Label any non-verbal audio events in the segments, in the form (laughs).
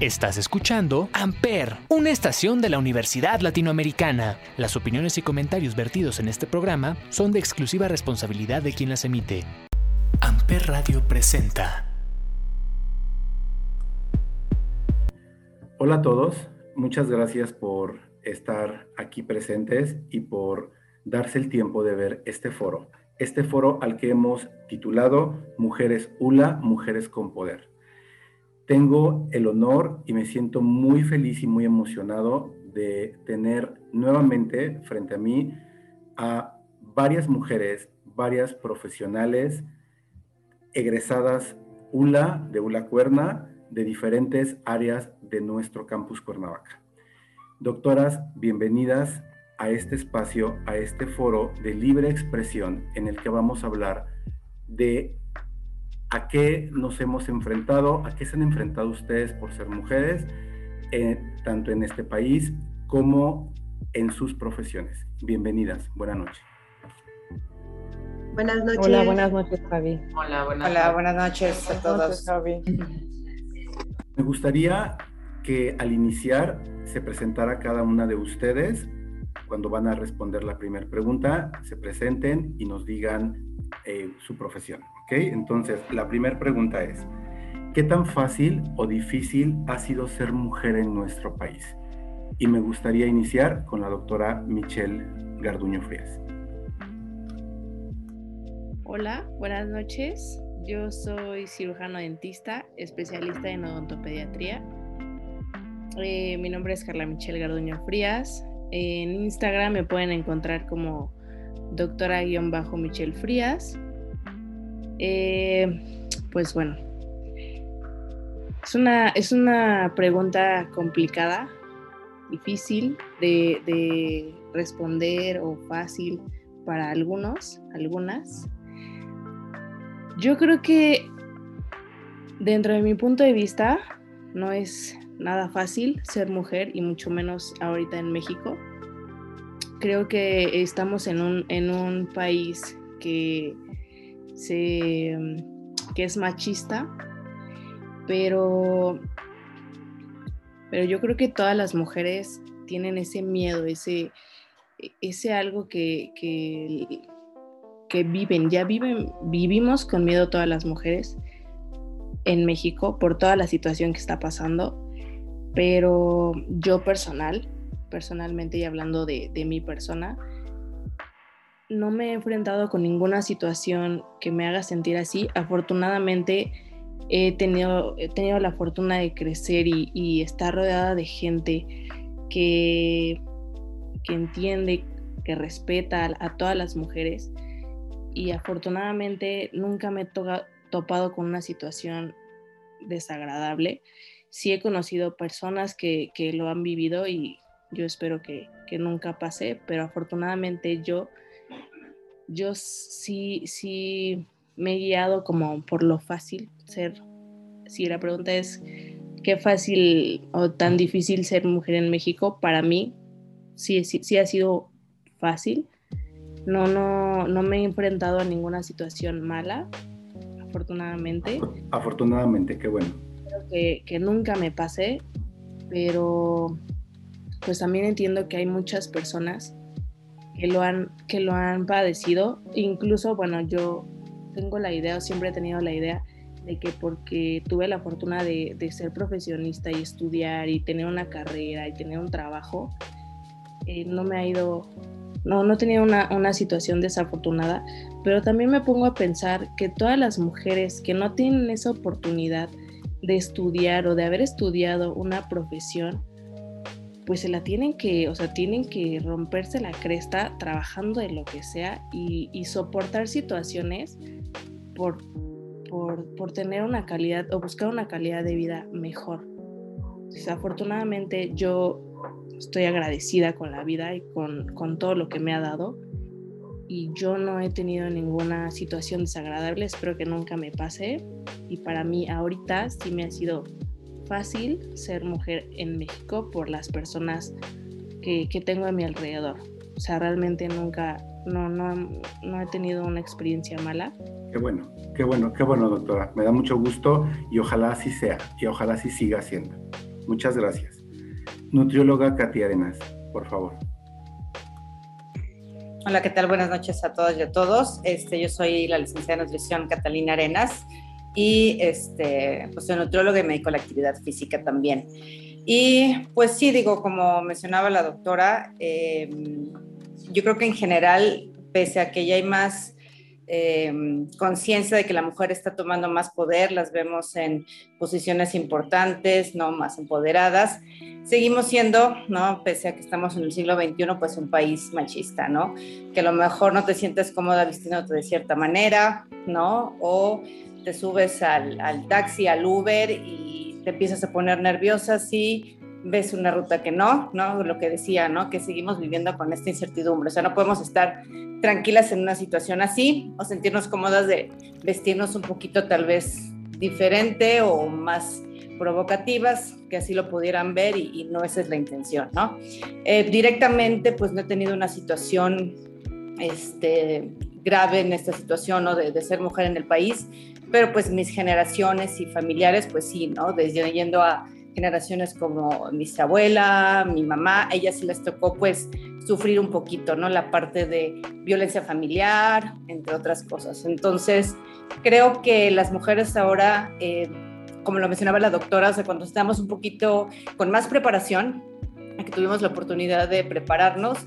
Estás escuchando Amper, una estación de la Universidad Latinoamericana. Las opiniones y comentarios vertidos en este programa son de exclusiva responsabilidad de quien las emite. Amper Radio presenta. Hola a todos, muchas gracias por estar aquí presentes y por darse el tiempo de ver este foro. Este foro al que hemos titulado Mujeres ULA, Mujeres con Poder tengo el honor y me siento muy feliz y muy emocionado de tener nuevamente frente a mí a varias mujeres, varias profesionales egresadas ULA, de ULA Cuerna, de diferentes áreas de nuestro campus Cuernavaca. Doctoras, bienvenidas a este espacio, a este foro de libre expresión en el que vamos a hablar de a qué nos hemos enfrentado, a qué se han enfrentado ustedes por ser mujeres, eh, tanto en este país como en sus profesiones. Bienvenidas, buenas noches. Buenas noches. Hola, buenas noches, Javi. Hola, buenas, Hola, buenas noches a todos. Javi. Me gustaría que al iniciar se presentara cada una de ustedes. Cuando van a responder la primera pregunta, se presenten y nos digan eh, su profesión. Entonces, la primera pregunta es, ¿qué tan fácil o difícil ha sido ser mujer en nuestro país? Y me gustaría iniciar con la doctora Michelle Garduño Frías. Hola, buenas noches. Yo soy cirujano dentista, especialista en odontopediatría. Eh, mi nombre es Carla Michelle Garduño Frías. En Instagram me pueden encontrar como doctora-michelle Frías. Eh, pues bueno, es una, es una pregunta complicada, difícil de, responder o fácil para algunos, algunas. Yo creo que dentro de mi punto de vista no es nada fácil ser mujer y mucho menos ahorita en México. Creo que estamos en un, en un país que que es machista, pero, pero yo creo que todas las mujeres tienen ese miedo, ese, ese algo que, que, viven, ya viven, vivimos con miedo todas las mujeres en México por toda la situación que está pasando, pero yo personal, personalmente y hablando de, de mi persona, no me he enfrentado con ninguna situación que me haga sentir así. Afortunadamente he tenido, he tenido la fortuna de crecer y, estar rodeada de gente que, que entiende, que respeta a, todas las mujeres. Y afortunadamente nunca me he topado con una situación desagradable. Sí he conocido personas que, lo han vivido y yo espero que, que nunca pase, pero afortunadamente yo yo sí, sí me he guiado como por lo fácil ser. Si la pregunta es qué fácil o tan difícil ser mujer en México, para mí sí, sí, sí ha sido fácil. No, no, no me he enfrentado a ninguna situación mala, afortunadamente. Afortunadamente, qué bueno. Creo que, que nunca me pasé, pero pues también entiendo que hay muchas personas que lo han, que lo han padecido. Incluso, bueno, yo tengo la idea, o siempre he tenido la idea de que porque tuve la fortuna de, ser profesionista y estudiar y tener una carrera y tener un trabajo, eh, no me ha ido, no, no he una, una situación desafortunada, pero también me pongo a pensar que todas las mujeres que no tienen esa oportunidad de estudiar o de haber estudiado una profesión, pues se la tienen que, o sea, tienen que romperse la cresta trabajando de lo que sea y, soportar situaciones por, por, tener una calidad o buscar una calidad de vida mejor. Desafortunadamente yo estoy agradecida con la vida y con, con todo lo que me ha dado y yo no he tenido ninguna situación desagradable, espero que nunca me pase y para mí ahorita sí me ha sido fácil ser mujer en México por las personas que, tengo a mi alrededor. O sea, realmente nunca, no, no, no he tenido una experiencia mala. Qué bueno, qué bueno, qué bueno, doctora. Me da mucho gusto y ojalá así sea y ojalá así siga siendo. Muchas gracias. Nutrióloga Katia Arenas, por favor. Hola, ¿qué tal? Buenas noches a todas y a todos. Este, yo soy la licenciada de nutrición Catalina Arenas y este, pues soy nutrióloga y médico de la actividad física también. Y pues sí, digo, como mencionaba la doctora, em, yo creo que en general, pese a que ya hay más em, conciencia de que la mujer está tomando más poder, las vemos en posiciones importantes, no más empoderadas, seguimos siendo, ¿no? Pese a que estamos en el siglo XXI, pues un país machista, ¿no? Que a lo mejor no te sientes cómoda vistiéndote de cierta manera, ¿no? O te subes al, taxi, al Uber y te empiezas a poner nerviosa si ves una ruta que no, ¿no? Lo que decía, ¿no? Que seguimos viviendo con esta incertidumbre. O sea, no podemos estar tranquilas en una situación así o sentirnos cómodas de vestirnos un poquito tal vez diferente o más provocativas, que así lo pudieran ver y, no esa es la intención, ¿no? Eh, directamente, pues no he tenido una situación este, grave en esta situación, ¿no? De, de, ser mujer en el país, pero pues mis generaciones y familiares, pues sí, ¿no? Desde yendo a generaciones como mi abuela, mi mamá, ellas sí les tocó pues sufrir un poquito, ¿no? La parte de violencia familiar, entre otras cosas. Entonces, creo que las mujeres ahora, eh, como lo mencionaba la doctora, o sea, cuando estamos un poquito con más preparación, que tuvimos la oportunidad de prepararnos,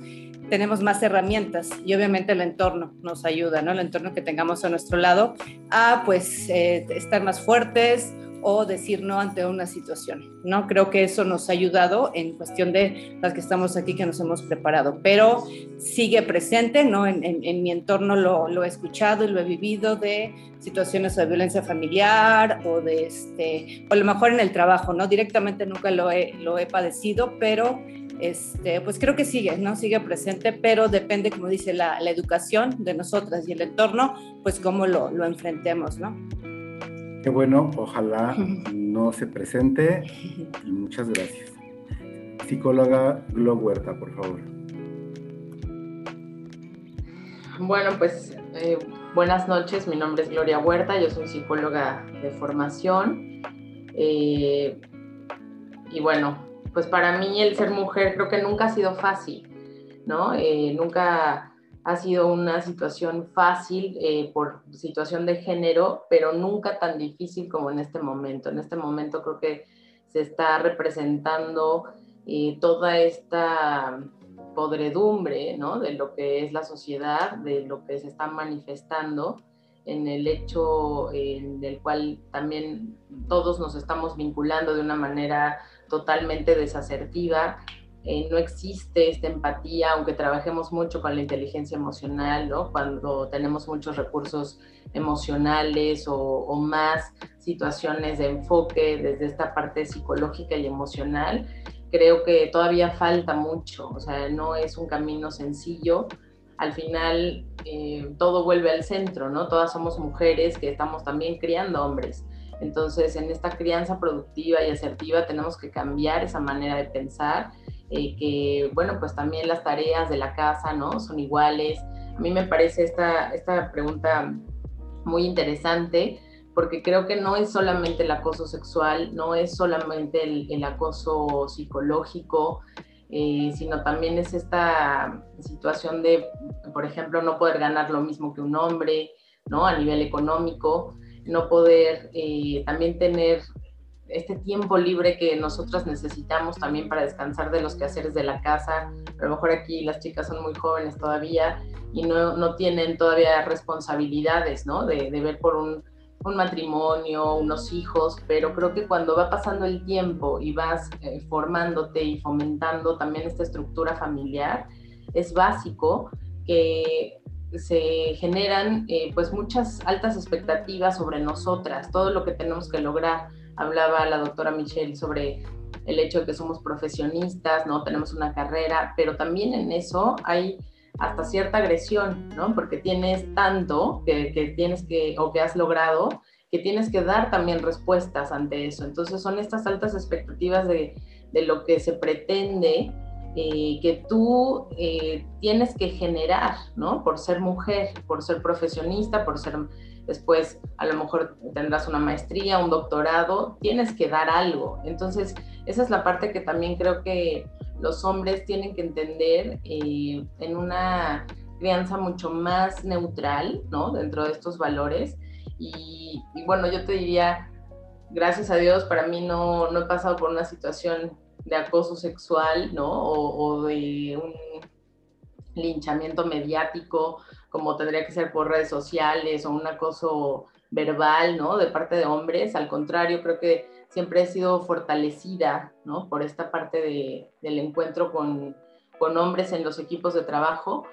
tenemos más herramientas y obviamente el entorno nos ayuda, ¿no? El entorno que tengamos a nuestro lado a pues eh, estar más fuertes o decir no ante una situación, ¿no? Creo que eso nos ha ayudado en cuestión de las que estamos aquí, que nos hemos preparado, pero sigue presente, ¿no? En, mi entorno lo, he escuchado y lo he vivido de situaciones de violencia familiar o de, este, o a lo mejor en el trabajo, ¿no? Directamente nunca lo he, lo he padecido, pero este, pues creo que sigue, ¿no? Sigue presente, pero depende, como dice la, la educación de nosotras y el entorno, pues cómo lo, lo enfrentemos, ¿no? Qué bueno, ojalá (laughs) no se presente y muchas gracias. Psicóloga Glo Huerta, por favor. Bueno, pues eh, buenas noches, mi nombre es Gloria Huerta, yo soy psicóloga de formación. Eh, y bueno, pues para mí el ser mujer creo que nunca ha sido fácil, ¿no? Eh, nunca ha sido una situación fácil eh, por situación de género, pero nunca tan difícil como en este momento. En este momento creo que se está representando eh, toda esta podredumbre ¿no? de lo que es la sociedad, de lo que se está manifestando en el hecho en el cual también todos nos estamos vinculando de una manera totalmente desasertiva eh, no existe esta empatía, aunque trabajemos mucho con la inteligencia emocional. Cuando tenemos muchos recursos emocionales o, o, más situaciones de enfoque desde esta parte psicológica y emocional, creo que todavía falta mucho, o sea, no es un camino sencillo. Al final eh, todo vuelve al centro, ¿no? Todas somos mujeres que estamos también criando hombres. Entonces, en esta crianza productiva y asertiva tenemos que cambiar esa manera de pensar eh, que, bueno, pues también las tareas de la casa, ¿no? Son iguales. A mí me parece esta, esta pregunta muy interesante porque creo que no es solamente el acoso sexual, no es solamente el, acoso psicológico, eh, sino también es esta situación de, por ejemplo, no poder ganar lo mismo que un hombre, ¿no? A nivel económico, no poder eh, también tener este tiempo libre que nosotras necesitamos también para descansar de los quehaceres de la casa. A lo mejor aquí las chicas son muy jóvenes todavía y no, no tienen todavía responsabilidades, ¿no? De, de ver por un, un, matrimonio, unos hijos, pero creo que cuando va pasando el tiempo y vas eh, formándote y fomentando también esta estructura familiar, es básico que se generan eh, pues muchas altas expectativas sobre nosotras, todo lo que tenemos que lograr hablaba la doctora Michelle sobre el hecho de que somos profesionistas, ¿no? Tenemos una carrera, pero también en eso hay hasta cierta agresión, ¿no? Porque tienes tanto que, tienes que, o que has logrado, que tienes que dar también respuestas ante eso. Entonces son estas altas expectativas de, lo que se pretende eh, que tú eh, tienes que generar, ¿no? Por ser mujer, por ser profesionista, por ser después a lo mejor tendrás una maestría, un doctorado, tienes que dar algo. Entonces, esa es la parte que también creo que los hombres tienen que entender eh, en una crianza mucho más neutral, ¿no? Dentro de estos valores. Y, bueno, yo te diría, gracias a Dios, para mí no, no he pasado por una situación de acoso sexual, ¿no? O, de un linchamiento mediático, como tendría que ser por redes sociales o un acoso verbal, ¿no? De parte de hombres. Al contrario, creo que siempre he sido fortalecida, ¿no? Por esta parte de, del encuentro con, con, hombres en los equipos de trabajo.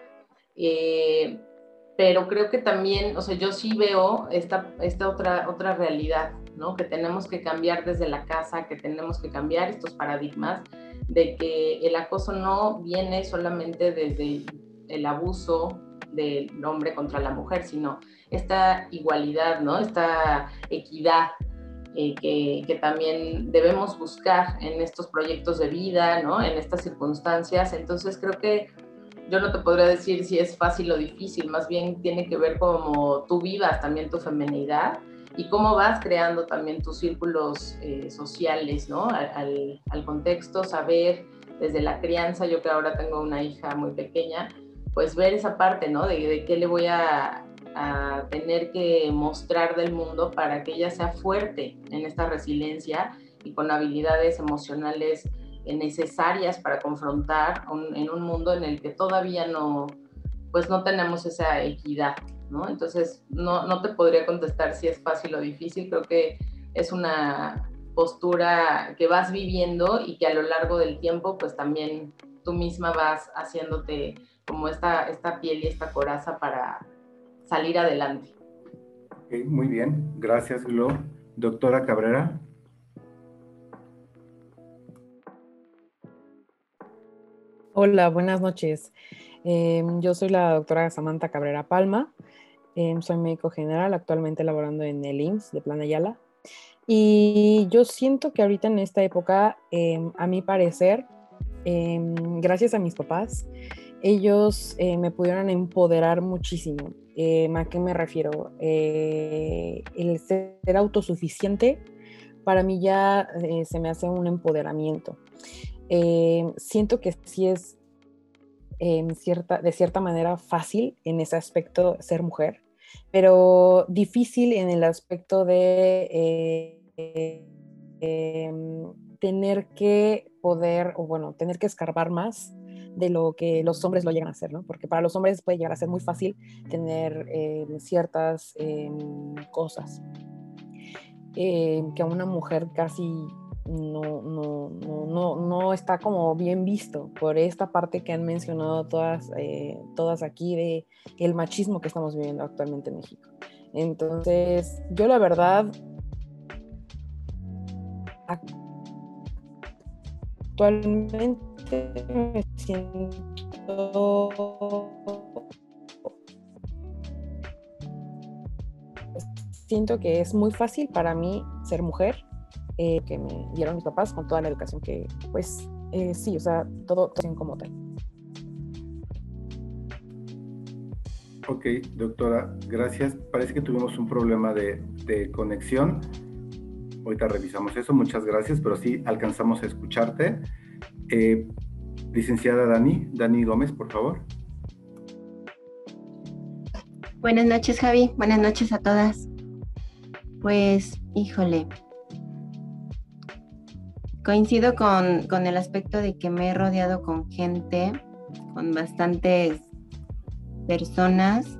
Eh, pero creo que también, o sea, yo sí veo esta, esta otra, otra realidad, ¿no? Que tenemos que cambiar desde la casa, que tenemos que cambiar estos paradigmas de que el acoso no viene solamente desde el abuso del hombre contra la mujer, sino esta igualdad, ¿no? Esta equidad eh, que, que, también debemos buscar en estos proyectos de vida, ¿no? En estas circunstancias. Entonces creo que yo no te podría decir si es fácil o difícil, más bien tiene que ver cómo tú vivas también tu feminidad y cómo vas creando también tus círculos eh, sociales, ¿no? Al, contexto, saber desde la crianza, yo que ahora tengo una hija muy pequeña, pues ver esa parte, ¿no? De, qué le voy a, a tener que mostrar del mundo para que ella sea fuerte en esta resiliencia y con habilidades emocionales necesarias para confrontar en un mundo en el que todavía no, pues no tenemos esa equidad, ¿no? Entonces, no, no te podría contestar si es fácil o difícil, creo que es una postura que vas viviendo y que a lo largo del tiempo, pues también tú misma vas haciéndote como esta, esta piel y esta coraza para, salir adelante. muy bien, gracias Glo. Doctora Cabrera. Hola, buenas noches. Em, yo soy la doctora Samantha Cabrera Palma. Em, soy médico general, actualmente laborando en el IMSS de Plan Ayala. Y yo siento que ahorita en esta época, em, a mi parecer, gracias a mis papás, ellos eh, me pudieron empoderar muchísimo. Eh, ¿A qué me refiero? Eh, el ser autosuficiente para mí ya se me hace un empoderamiento. siento que sí es cierta, de cierta manera fácil en ese aspecto ser mujer, pero difícil en el aspecto de em, tener que poder, o bueno, tener que escarbar más de lo que los hombres lo llegan a hacer, ¿no? Porque para los hombres puede llegar a ser muy fácil tener eh, ciertas em, cosas em, que a una mujer casi no, no, no, no, está como bien visto por esta parte que han mencionado todas, eh, todas aquí de el machismo que estamos viviendo actualmente en México. Entonces, yo la verdad actualmente me siento siento que es muy fácil para mí ser mujer, eh, que me dieron mis papás con toda la educación que, pues, eh, sí, o sea, todo, todo como tal. Ok, doctora, gracias. Parece que tuvimos un problema de, de conexión. Ahorita revisamos eso, muchas gracias, pero sí alcanzamos a escucharte. Eh, licenciada Dani, Dani Gómez, por favor. Buenas noches, Javi. Buenas noches a todas. Pues, híjole. Coincido con, con el aspecto de que me he rodeado con gente, con bastantes personas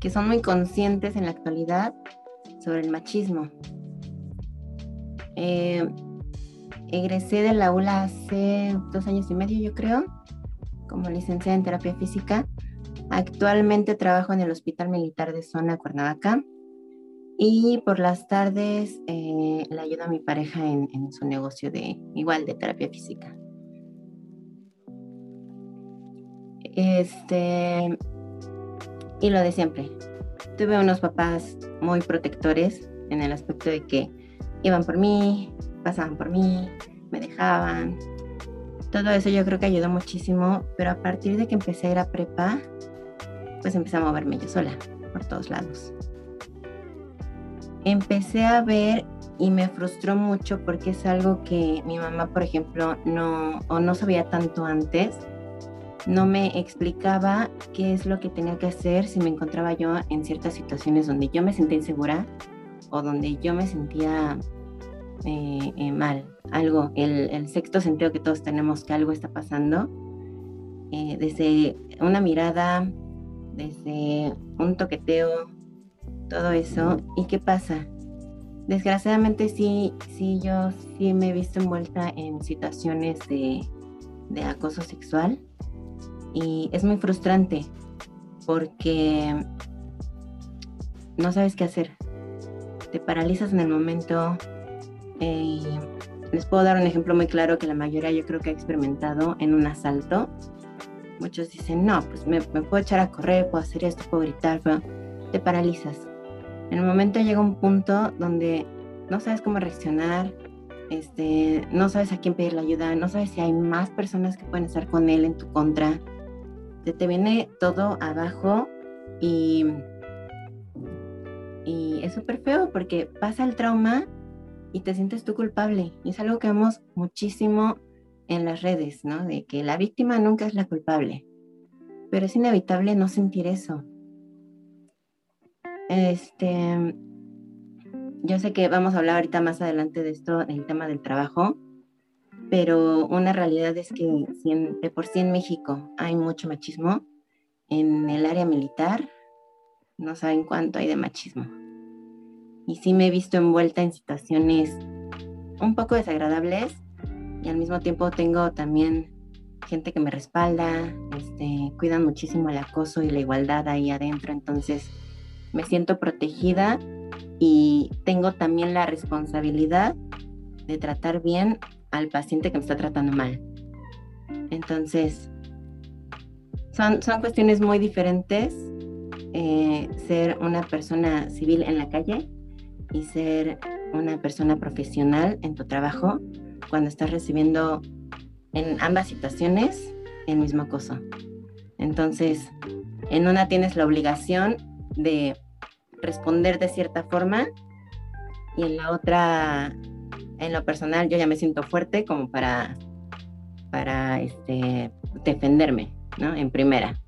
que son muy conscientes en la actualidad sobre el machismo. Eh, egresé de la ULA hace dos años y medio, yo creo, como licenciada en terapia física. Actualmente trabajo en el Hospital Militar de Zona Cuernavaca y por las tardes eh, le ayudo a mi pareja en, en, su negocio de igual de terapia física. Este y lo de siempre. Tuve unos papás muy protectores en el aspecto de que iban por mí, pasaban por mí, me dejaban. Todo eso yo creo que ayudó muchísimo, pero a partir de que empecé a ir a prepa, pues empecé a moverme yo sola por todos lados. Empecé a ver y me frustró mucho porque es algo que mi mamá, por ejemplo, no, o no sabía tanto antes. No me explicaba qué es lo que tenía que hacer si me encontraba yo en ciertas situaciones donde yo me sentía insegura o donde yo me sentía eh, eh, mal. Algo, el, el, sexto sentido que todos tenemos que algo está pasando. Eh, desde una mirada, desde un toqueteo, todo eso. ¿Y qué pasa? Desgraciadamente sí, sí, yo sí me he visto envuelta en situaciones de, de acoso sexual y es muy frustrante porque no sabes qué hacer. Te paralizas en el momento. Eh, les puedo dar un ejemplo muy claro que la mayoría yo creo que ha experimentado en un asalto. Muchos dicen, no, pues me, me puedo echar a correr, puedo hacer esto, puedo gritar, pero te paralizas en el momento llega un punto donde no sabes cómo reaccionar, este, no sabes a quién pedir la ayuda, no sabes si hay más personas que pueden estar con él en tu contra. Se te viene todo abajo y, y es súper feo porque pasa el trauma y te sientes tú culpable. Y es algo que vemos muchísimo en las redes, ¿no? De que la víctima nunca es la culpable. Pero es inevitable no sentir eso. Este, yo sé que vamos a hablar ahorita más adelante de esto, del tema del trabajo, pero una realidad es que de por sí en México hay mucho machismo. En el área militar no saben cuánto hay de machismo. Y sí me he visto envuelta en situaciones un poco desagradables y al mismo tiempo tengo también gente que me respalda, este, cuidan muchísimo el acoso y la igualdad ahí adentro, entonces me siento protegida y tengo también la responsabilidad de tratar bien al paciente que me está tratando mal. Entonces, son, son cuestiones muy diferentes eh, ser una persona civil en la calle y ser una persona profesional en tu trabajo cuando estás recibiendo en ambas situaciones el mismo acoso. Entonces, en una tienes la obligación de responder de cierta forma y en la otra, en lo personal, yo ya me siento fuerte como para, para este, defenderme, ¿no? En primera.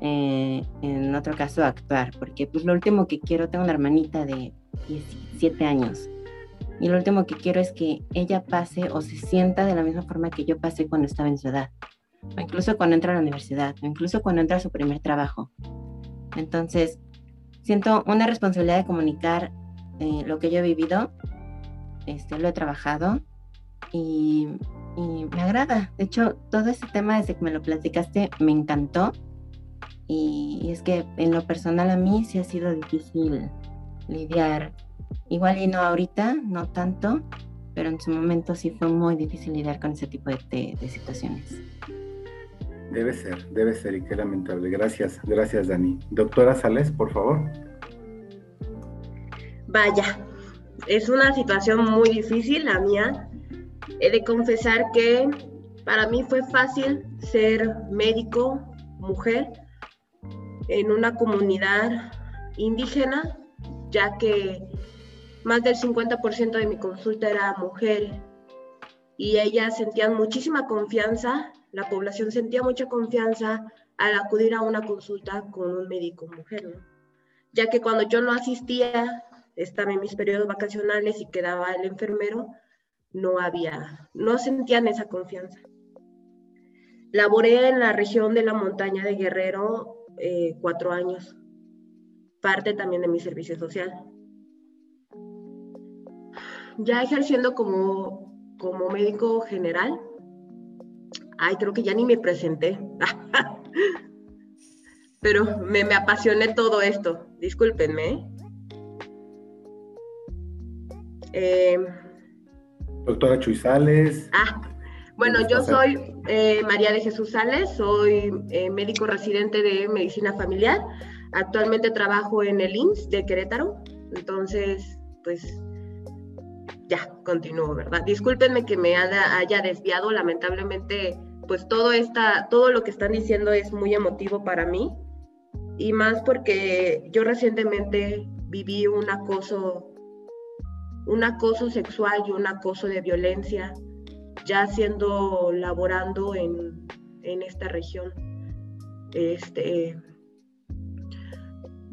Eh, en otro caso, actuar, porque pues lo último que quiero, tengo una hermanita de 17 años y lo último que quiero es que ella pase o se sienta de la misma forma que yo pasé cuando estaba en su edad, o incluso cuando entra a la universidad, o incluso cuando entra a su primer trabajo. Entonces, siento una responsabilidad de comunicar eh, lo que yo he vivido, este, lo he trabajado y, me agrada. De hecho, todo este tema desde que me lo platicaste me encantó y, es que en lo personal a mí sí ha sido difícil lidiar. Igual y no ahorita, no tanto, pero en su momento sí fue muy difícil lidiar con ese tipo de, de situaciones. Debe ser, debe ser y qué lamentable. Gracias, gracias Dani. Doctora Sales, por favor. Vaya, es una situación muy difícil la mía. He de confesar que para mí fue fácil ser médico, mujer, en una comunidad indígena, ya que más del 50% de mi consulta era mujer y ellas sentían muchísima confianza la población sentía mucha confianza al acudir a una consulta con un médico mujer, ya que cuando yo no asistía, estaba en mis periodos vacacionales y quedaba el enfermero, no había, no sentían esa confianza. Laboré en la región de la montaña de Guerrero eh, cuatro años, parte también de mi servicio social. Ya ejerciendo como, como médico general, Ay, creo que ya ni me presenté. (laughs) Pero me, me, apasioné todo esto. Discúlpenme. Eh, Doctora Chuy Sales. Ah, bueno, yo soy eh, María de Jesús Sales, soy eh, médico residente de medicina familiar. Actualmente trabajo en el IMSS de Querétaro. Entonces, pues ya, continúo, ¿verdad? Discúlpenme que me haya desviado, lamentablemente pues todo, esta, todo lo que están diciendo es muy emotivo para mí y más porque yo recientemente viví un acoso un acoso sexual y un acoso de violencia, ya siendo laborando en, en esta región. Este,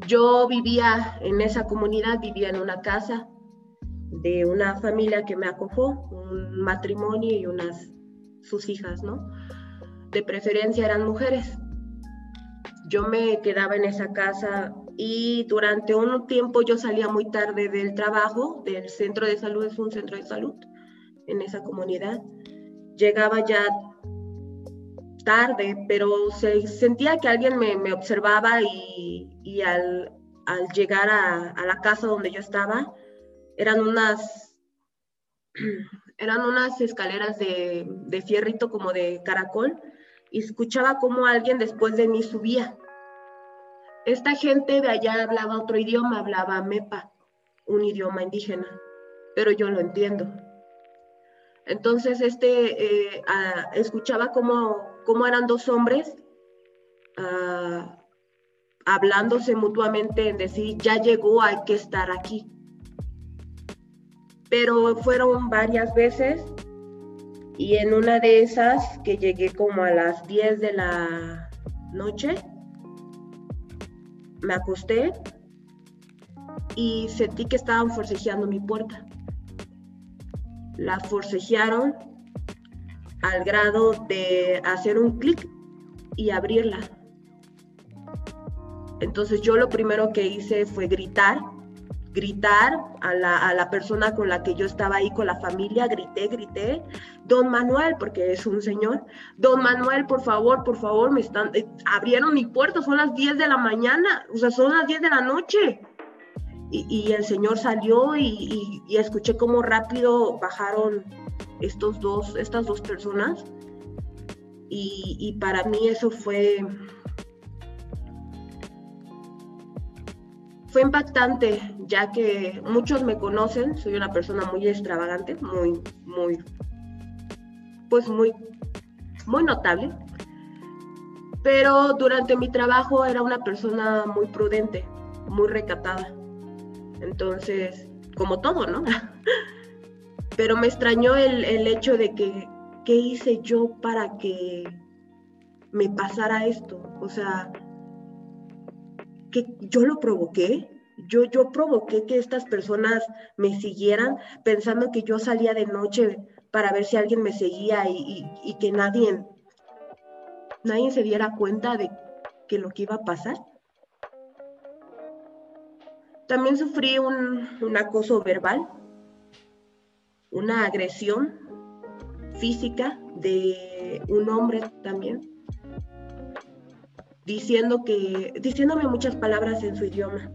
yo vivía en esa comunidad, vivía en una casa de una familia que me acojó, un matrimonio y unas sus hijas, ¿no? De preferencia eran mujeres. Yo me quedaba en esa casa y durante un tiempo yo salía muy tarde del trabajo, del centro de salud, es un centro de salud en esa comunidad. Llegaba ya tarde, pero se sentía que alguien me, observaba y, al, llegar a, la casa donde yo estaba, eran unas, (clears throat) eran unas escaleras de, de fierrito como de caracol y escuchaba como alguien después de mí subía. Esta gente de allá hablaba otro idioma, hablaba mepa, un idioma indígena, pero yo lo entiendo. Entonces, este, eh, escuchaba como cómo eran dos hombres uh, hablándose mutuamente en decir, ya llegó, hay que estar aquí. Pero fueron varias veces y en una de esas que llegué como a las 10 de la noche, me acosté y sentí que estaban forcejeando mi puerta. La forcejearon al grado de hacer un clic y abrirla. Entonces yo lo primero que hice fue gritar, gritar a la, a la, persona con la que yo estaba ahí, con la familia, grité, grité, don Manuel, porque es un señor, don Manuel, por favor, por favor, me están, eh, abrieron mi puerta, son las 10 de la mañana, o sea, son las 10 de la noche. Y, y el señor salió y, y, escuché cómo rápido bajaron estos dos, estas dos personas. Y, para mí eso fue, fue impactante, ya que muchos me conocen, soy una persona muy extravagante, muy, muy, pues muy, muy notable. Pero durante mi trabajo era una persona muy prudente, muy recatada. Entonces, como todo, ¿no? (laughs) pero me extrañó el, el, hecho de que, ¿qué hice yo para que me pasara esto? O sea, yo lo provoqué, yo, yo provoqué que estas personas me siguieran pensando que yo salía de noche para ver si alguien me seguía y, que nadie, nadie se diera cuenta de que lo que iba a pasar. También sufrí un acoso verbal una agresión física de un hombre también, diciendo que, diciéndome muchas palabras en su idioma,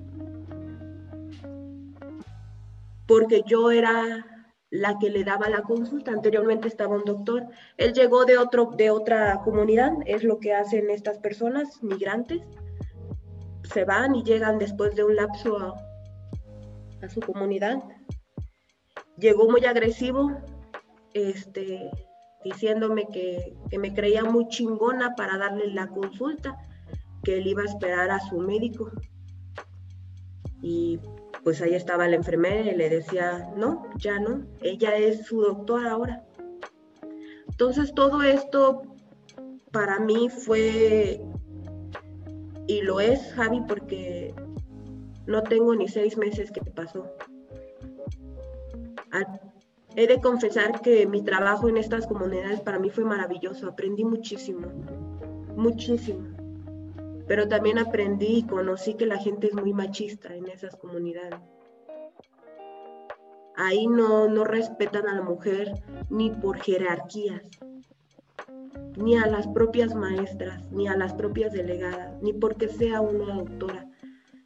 porque yo era la que le daba la consulta. Anteriormente estaba un doctor. Él llegó de, otro, de otra comunidad, es lo que hacen estas personas, migrantes. Se van y llegan después de un lapso a, a su comunidad llegó muy agresivo, este, diciéndome que, que, me creía muy chingona para darle la consulta, que él iba a esperar a su médico. Y pues ahí estaba la enfermera y le decía, no, ya no, ella es su doctora ahora. Entonces todo esto para mí fue, y lo es, Javi, porque no tengo ni seis meses que pasó. He de confesar que mi trabajo en estas comunidades para mí fue maravilloso, aprendí muchísimo, muchísimo. Pero también aprendí y conocí que la gente es muy machista en esas comunidades. Ahí no, no respetan a la mujer ni por jerarquías, ni a las propias maestras, ni a las propias delegadas, ni porque sea una doctora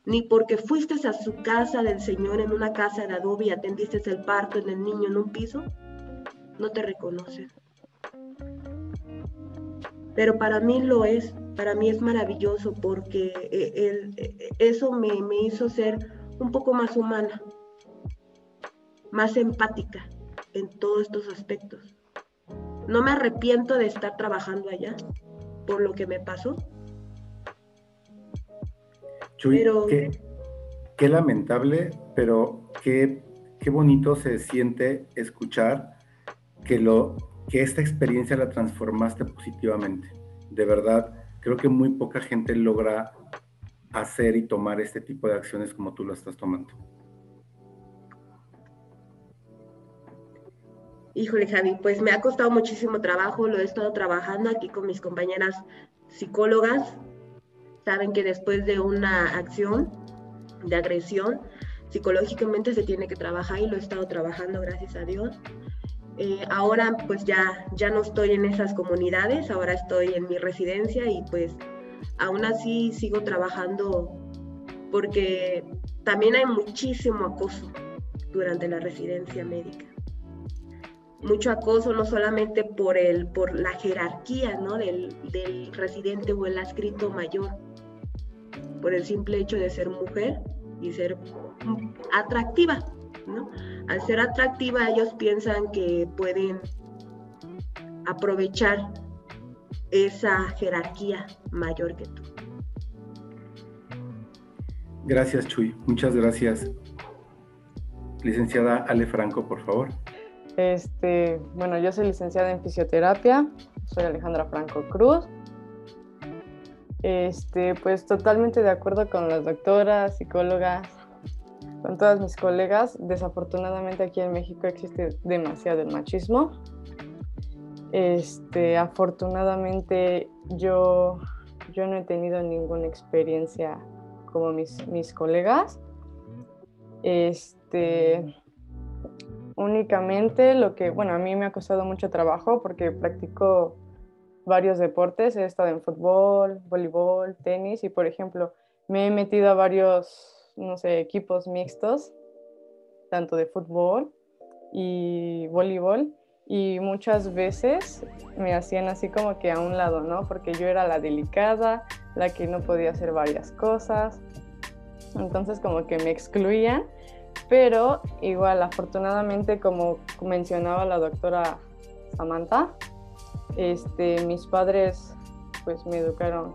ni porque fuiste a su casa del Señor en una casa de adobe y atendiste el parto en el niño en un piso, no te reconocen. Pero para mí lo es, para mí es maravilloso porque eh, el, eh, eso me, me hizo ser un poco más humana, más empática en todos estos aspectos. No me arrepiento de estar trabajando allá por lo que me pasó, Chuy, pero... qué, qué, lamentable, pero qué, qué bonito se siente escuchar que, lo, que esta experiencia la transformaste positivamente. De verdad, creo que muy poca gente logra hacer y tomar este tipo de acciones como tú lo estás tomando. Híjole, Javi, pues me ha costado muchísimo trabajo, lo he estado trabajando aquí con mis compañeras psicólogas. Saben que después de una acción de agresión, psicológicamente se tiene que trabajar y lo he estado trabajando, gracias a Dios. Eh, ahora pues ya, ya no estoy en esas comunidades, ahora estoy en mi residencia y pues aún así sigo trabajando porque también hay muchísimo acoso durante la residencia médica. Mucho acoso no solamente por, el, por la jerarquía ¿no? del, del residente o el adscrito mayor, por el simple hecho de ser mujer y ser atractiva, ¿no? Al ser atractiva ellos piensan que pueden aprovechar esa jerarquía mayor que tú. Gracias, Chuy. Muchas gracias. Licenciada Ale Franco, por favor. Este, bueno, yo soy licenciada en fisioterapia, soy Alejandra Franco Cruz. Este, pues totalmente de acuerdo con las doctoras, psicólogas, con todas mis colegas. Desafortunadamente aquí en México existe demasiado el machismo. Este, afortunadamente yo, yo no he tenido ninguna experiencia como mis, mis colegas. Este, únicamente lo que, bueno, a mí me ha costado mucho trabajo porque practico varios deportes, he estado en fútbol, voleibol, tenis y por ejemplo me he metido a varios, no sé, equipos mixtos, tanto de fútbol y voleibol y muchas veces me hacían así como que a un lado, ¿no? Porque yo era la delicada, la que no podía hacer varias cosas, entonces como que me excluían, pero igual afortunadamente como mencionaba la doctora Samantha, este, mis padres pues me educaron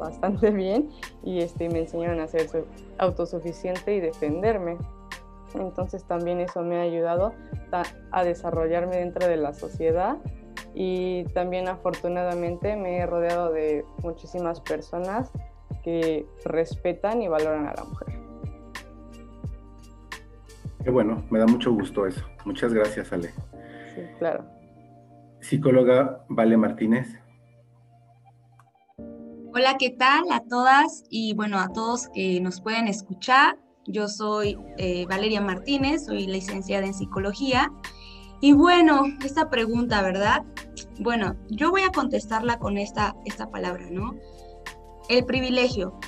bastante (laughs) bien y este, me enseñaron a ser autosuficiente y defenderme. Entonces también eso me ha ayudado a desarrollarme dentro de la sociedad y también afortunadamente me he rodeado de muchísimas personas que respetan y valoran a la mujer. Qué bueno, me da mucho gusto eso. Muchas gracias, Ale. Sí, claro. Psicóloga Vale Martínez. Hola, ¿qué tal a todas y bueno, a todos que nos pueden escuchar? Yo soy eh, Valeria Martínez, soy licenciada en psicología. Y bueno, esta pregunta, ¿verdad? Bueno, yo voy a contestarla con esta, esta palabra, ¿no? El privilegio.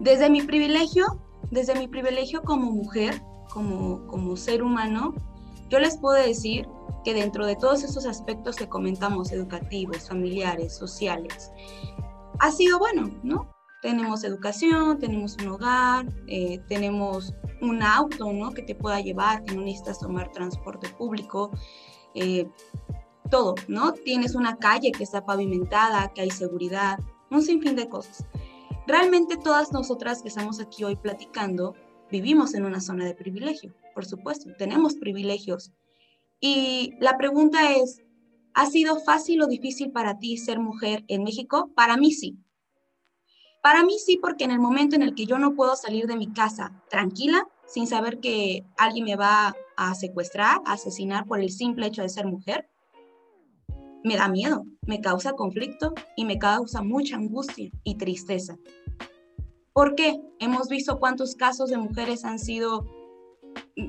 Desde mi privilegio, desde mi privilegio como mujer, como, como ser humano, yo les puedo decir que dentro de todos esos aspectos que comentamos, educativos, familiares, sociales, ha sido bueno, ¿no? tenemos educación, tenemos un hogar, eh, tenemos un auto, ¿no? Que te pueda llevar, que no necesitas tomar transporte público, eh, todo, ¿no? Tienes una calle que está pavimentada, que hay seguridad, un sinfín de cosas. Realmente todas nosotras que estamos aquí hoy platicando vivimos en una zona de privilegio, por supuesto, tenemos privilegios. Y la pregunta es, ¿ha sido fácil o difícil para ti ser mujer en México? Para mí sí, para mí sí, porque en el momento en el que yo no puedo salir de mi casa tranquila, sin saber que alguien me va a secuestrar, a asesinar por el simple hecho de ser mujer, me da miedo, me causa conflicto y me causa mucha angustia y tristeza. ¿Por qué? Hemos visto cuántos casos de mujeres han sido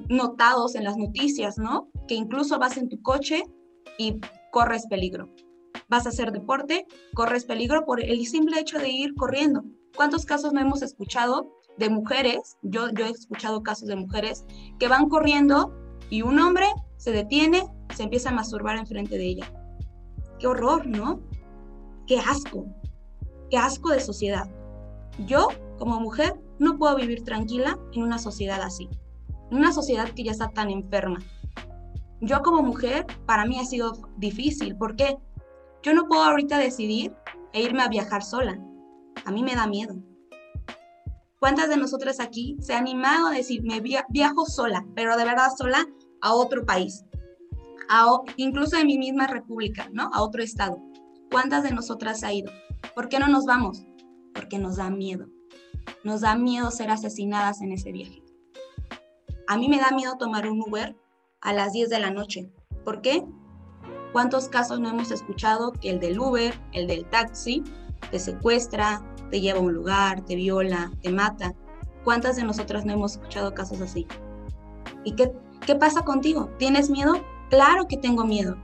notados en las noticias, ¿no? Que incluso vas en tu coche y corres peligro vas a hacer deporte, corres peligro por el simple hecho de ir corriendo. ¿Cuántos casos no hemos escuchado de mujeres? Yo, yo he escuchado casos de mujeres que van corriendo y un hombre se detiene, se empieza a masturbar enfrente de ella. Qué horror, ¿no? Qué asco, qué asco de sociedad. Yo, como mujer, no puedo vivir tranquila en una sociedad así, en una sociedad que ya está tan enferma. Yo como mujer, para mí ha sido difícil. ¿Por qué? Yo no puedo ahorita decidir e irme a viajar sola. A mí me da miedo. ¿Cuántas de nosotras aquí se han animado a decir, me viajo sola, pero de verdad sola, a otro país? A, incluso en mi misma república, ¿no? A otro estado. ¿Cuántas de nosotras ha ido? ¿Por qué no nos vamos? Porque nos da miedo. Nos da miedo ser asesinadas en ese viaje. A mí me da miedo tomar un Uber a las 10 de la noche. ¿Por qué? ¿Cuántos casos no hemos escuchado que el del Uber, el del taxi, te secuestra, te lleva a un lugar, te viola, te mata. ¿Cuántas de nosotras no hemos escuchado casos así? ¿Y qué, qué pasa contigo? ¿Tienes miedo? Claro que tengo miedo.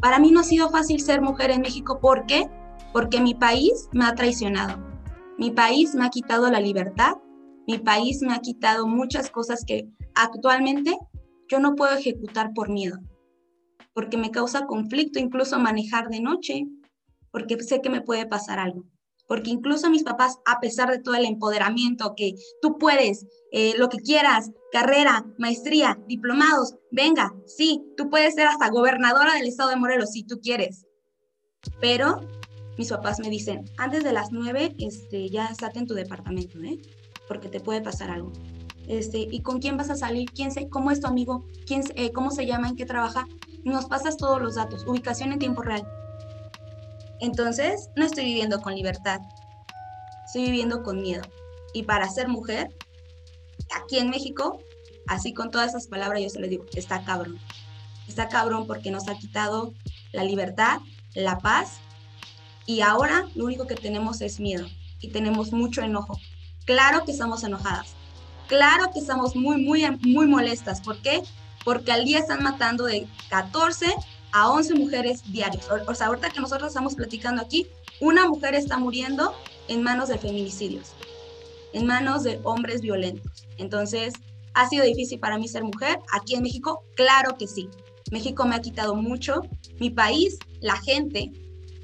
Para mí no ha sido fácil ser mujer en México. ¿Por qué? Porque mi país me ha traicionado. Mi país me ha quitado la libertad. Mi país me ha quitado muchas cosas que actualmente yo no puedo ejecutar por miedo. Porque me causa conflicto incluso manejar de noche. Porque sé que me puede pasar algo porque incluso mis papás, a pesar de todo el empoderamiento que tú puedes, eh, lo que quieras, carrera, maestría, diplomados, venga, sí, tú puedes ser hasta gobernadora del estado de Morelos si tú quieres. Pero mis papás me dicen, antes de las nueve, este, ya estate en tu departamento, ¿eh? Porque te puede pasar algo. Este, ¿Y con quién vas a salir? ¿Quién se, ¿Cómo es tu amigo? ¿Quién, eh, ¿Cómo se llama? ¿En qué trabaja? Nos pasas todos los datos, ubicación en tiempo real. Entonces, no estoy viviendo con libertad, estoy viviendo con miedo. Y para ser mujer, aquí en México, así con todas esas palabras, yo se les digo, está cabrón. Está cabrón porque nos ha quitado la libertad, la paz, y ahora lo único que tenemos es miedo y tenemos mucho enojo. Claro que estamos enojadas, claro que estamos muy, muy, muy molestas. ¿Por qué? Porque al día están matando de 14 a 11 mujeres diarios. O, sea, ahorita que nosotros estamos platicando aquí, una mujer está muriendo en manos de feminicidios, en manos de hombres violentos. Entonces, ¿ha sido difícil para mí ser mujer? Aquí en México, claro que sí. México me ha quitado mucho. Mi país, la gente,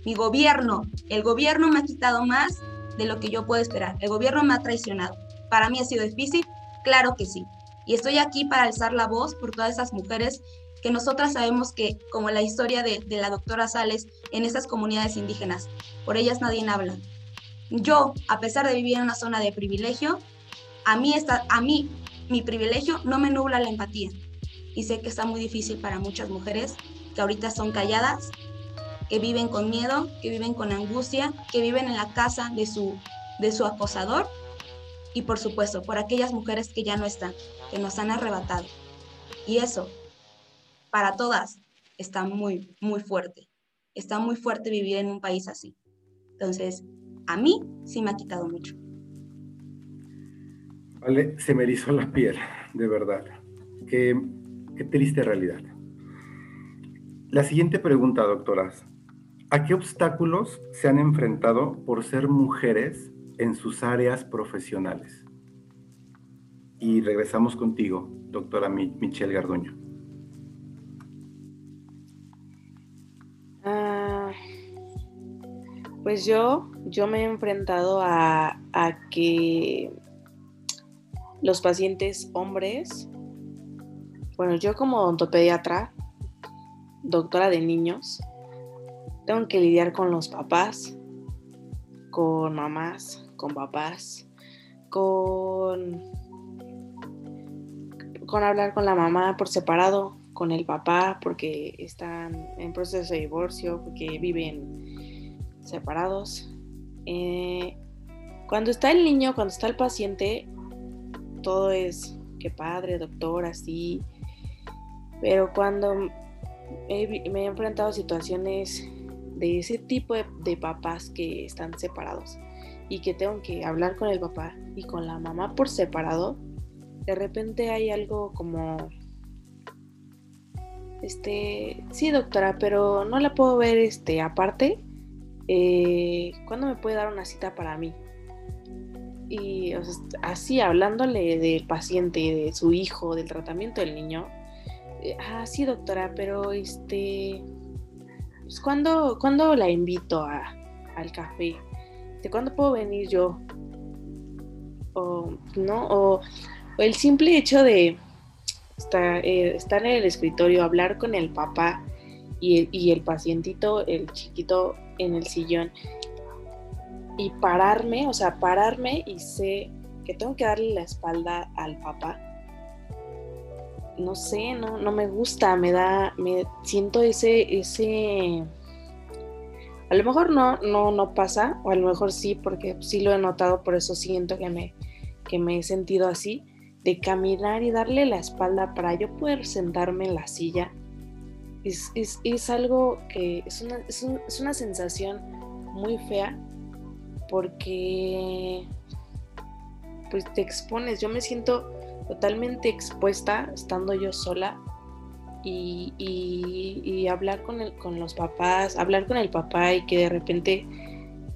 mi gobierno, el gobierno me ha quitado más de lo que yo puedo esperar. El gobierno me ha traicionado. Para mí ha sido difícil, claro que sí. Y estoy aquí para alzar la voz por todas esas mujeres que nosotras sabemos que, como la historia de, la doctora Sales en esas comunidades indígenas, por ellas nadie habla. Yo, a pesar de vivir en una zona de privilegio, a mí, está, a mí mi privilegio no me nubla la empatía. Y sé que está muy difícil para muchas mujeres que ahorita son calladas, que viven con miedo, que viven con angustia, que viven en la casa de su, de su acosador y por supuesto por aquellas mujeres que ya no están, que nos han arrebatado. Y eso para todas está muy, muy fuerte. Está muy fuerte vivir en un país así. Entonces, a mí sí me ha quitado mucho. Vale, se me erizó la piel, de verdad. Qué, qué triste realidad. La siguiente pregunta, doctoras. ¿A qué obstáculos se han enfrentado por ser mujeres en sus áreas profesionales? Y regresamos contigo, doctora Michelle Garduño. Pues yo, yo me he enfrentado a, que los pacientes hombres, bueno, yo como odontopediatra, doctora de niños, tengo que lidiar con los papás, con mamás, con papás, con, con hablar con la mamá por separado, con el papá porque están en proceso de divorcio, porque viven separados. Eh, cuando está el niño, cuando está el paciente, todo es que padre, doctor, así. Pero cuando me he enfrentado a situaciones de ese tipo de, de, papás que están separados y que tengo que hablar con el papá y con la mamá por separado, de repente hay algo como, este, sí doctora, pero no la puedo ver este aparte eh, ¿cuándo me puede dar una cita para mí? Y así, hablándole del paciente, de su hijo, del tratamiento del niño. Eh, ah, sí, doctora, pero este, pues, ¿cuándo, la invito al café? ¿De cuándo puedo venir yo? O, ¿no? O, el simple hecho de estar, eh, estar, en el escritorio, hablar con el papá y el, y el pacientito, el chiquito, en el sillón. y pararme, o sea, pararme y sé que tengo que darle la espalda al papá. No sé, no, no me gusta, me da, me siento ese, ese, a lo mejor no, no, no pasa, o a lo mejor sí, porque sí lo he notado, por eso siento que me, que me he sentido así, de caminar y darle la espalda para yo poder sentarme en la silla. Es, es, es algo que es una, es, un, es una sensación muy fea porque pues te expones. Yo me siento totalmente expuesta estando yo sola y, hablar con, el, con los papás, hablar con el papá y que de repente